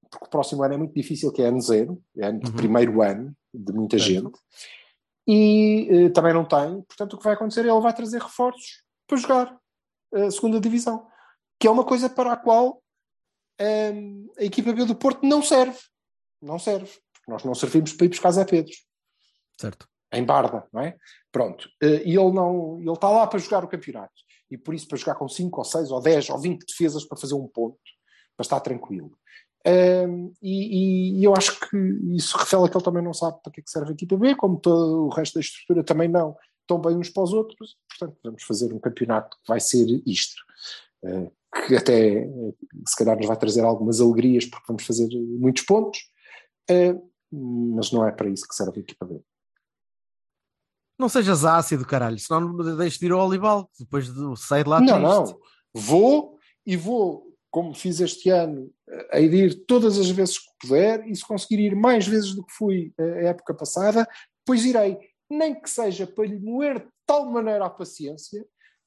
porque o próximo ano é muito difícil, que é ano zero, é ano de Uhum. primeiro ano de muita gente, e eh, também não tem, portanto o que vai acontecer é ele vai trazer reforços para jogar a segunda divisão, que é uma coisa para a qual hum, a equipa B do Porto não serve, não serve, nós não servimos para ir buscar Zé Pedros Certo. em Barda, não é? Pronto. Eh, E ele não, ele está lá para jogar o campeonato. E por isso para jogar com 5 ou 6 ou 10 ou 20 defesas para fazer um ponto, para estar tranquilo. Ehm, e, e- eu acho que isso revela que ele também não sabe para que é que serve a equipa B, como todo o resto da estrutura também não. Estão bem uns para os outros, portanto vamos fazer um campeonato que vai ser isto. Eh, que até eh, se calhar nos vai trazer algumas alegrias porque vamos fazer muitos pontos, eh, mas não é para isso que serve a equipa B. Não sejas ácido, caralho, senão não deixes de ir ao Olival, depois de sair de lá Não, triste. não. Vou e vou, como fiz este ano, a ir todas as vezes que puder e se conseguir ir mais vezes do que fui a época passada, pois irei, nem que seja para lhe moer de tal maneira a paciência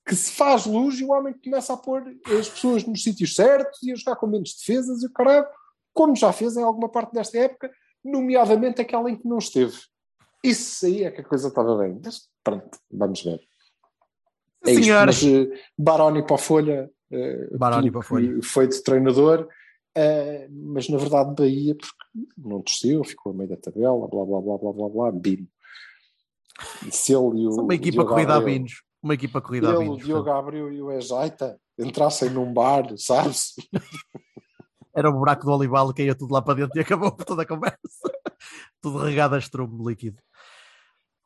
que se faz luz e o homem começa a pôr as pessoas nos sítios certos e a jogar com menos defesas e o caralho, como já fez em alguma parte desta época, nomeadamente aquela em que não esteve. Isso aí é que a coisa estava bem. Mas pronto, vamos ver. É isto, mas eh, Baroni para a Folha, eh, Baroni para a Folha. foi de treinador, eh, mas na verdade Bahia, porque não desceu, ficou a meio da tabela, blá blá blá blá blá blá, bim. E se ele e o Uma equipa Diogo corrida a Binos. Uma equipa corrida a ele, o Binos. Diogo portanto. Abreu e o Ejaita entrassem num bar, sabes? Era o buraco do Olival, caía tudo lá para dentro e acabou por toda a conversa. tudo regado a estrume líquido.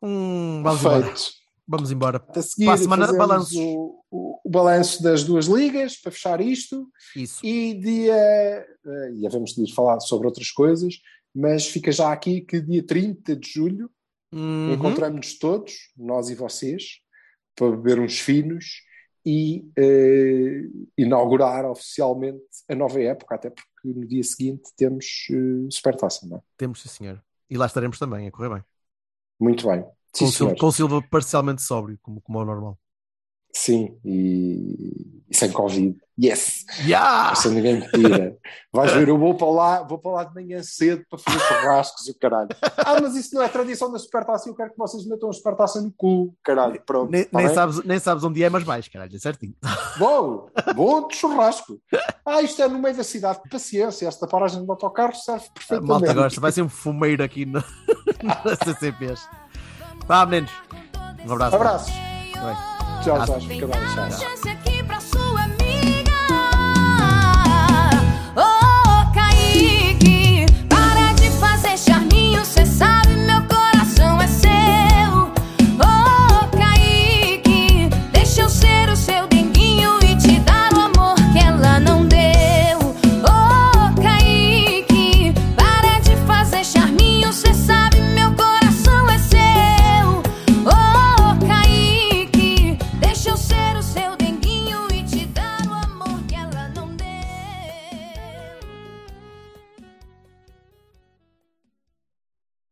Hum, vamos embora. Feito. Vamos embora. A seguir, Para a semana, balanços. O, o, o balanço das duas ligas para fechar isto. Isso. E dia. eh, E havemos de falar sobre outras coisas, mas fica já aqui que dia 30 de julho Uhum. encontramos-nos todos, nós e vocês, para beber uns finos e eh, inaugurar oficialmente a nova época, até porque no dia seguinte temos uh, Supertaça, não é? Temos, sim, senhor. E lá estaremos também, a correr bem. Muito bem. Sim, Com, o Silva, com o Silva parcialmente sóbrio, como, como é o normal. Sim, e, e sem Covid. Yes! Yeah! Essa ninguém me tira. Vais ver, eu vou para lá, vou para lá de manhã cedo para fazer churrascos e o caralho. Ah, mas isso não é tradição da supertaça, eu quero que vocês metam a supertaça no cu, caralho. Pronto. Nem, tá nem sabes, nem sabes onde é, mas vais, caralho, é certinho. Bom, bom de churrasco. Ah, isto é no meio da cidade. Paciência, esta paragem de autocarro serve A perfeitamente. malta gosta, vai ser um fumeiro aqui no, nas CCPs. Vá, meninos. Um abraço. Abraços. Bem. 需要做，去把它拿下。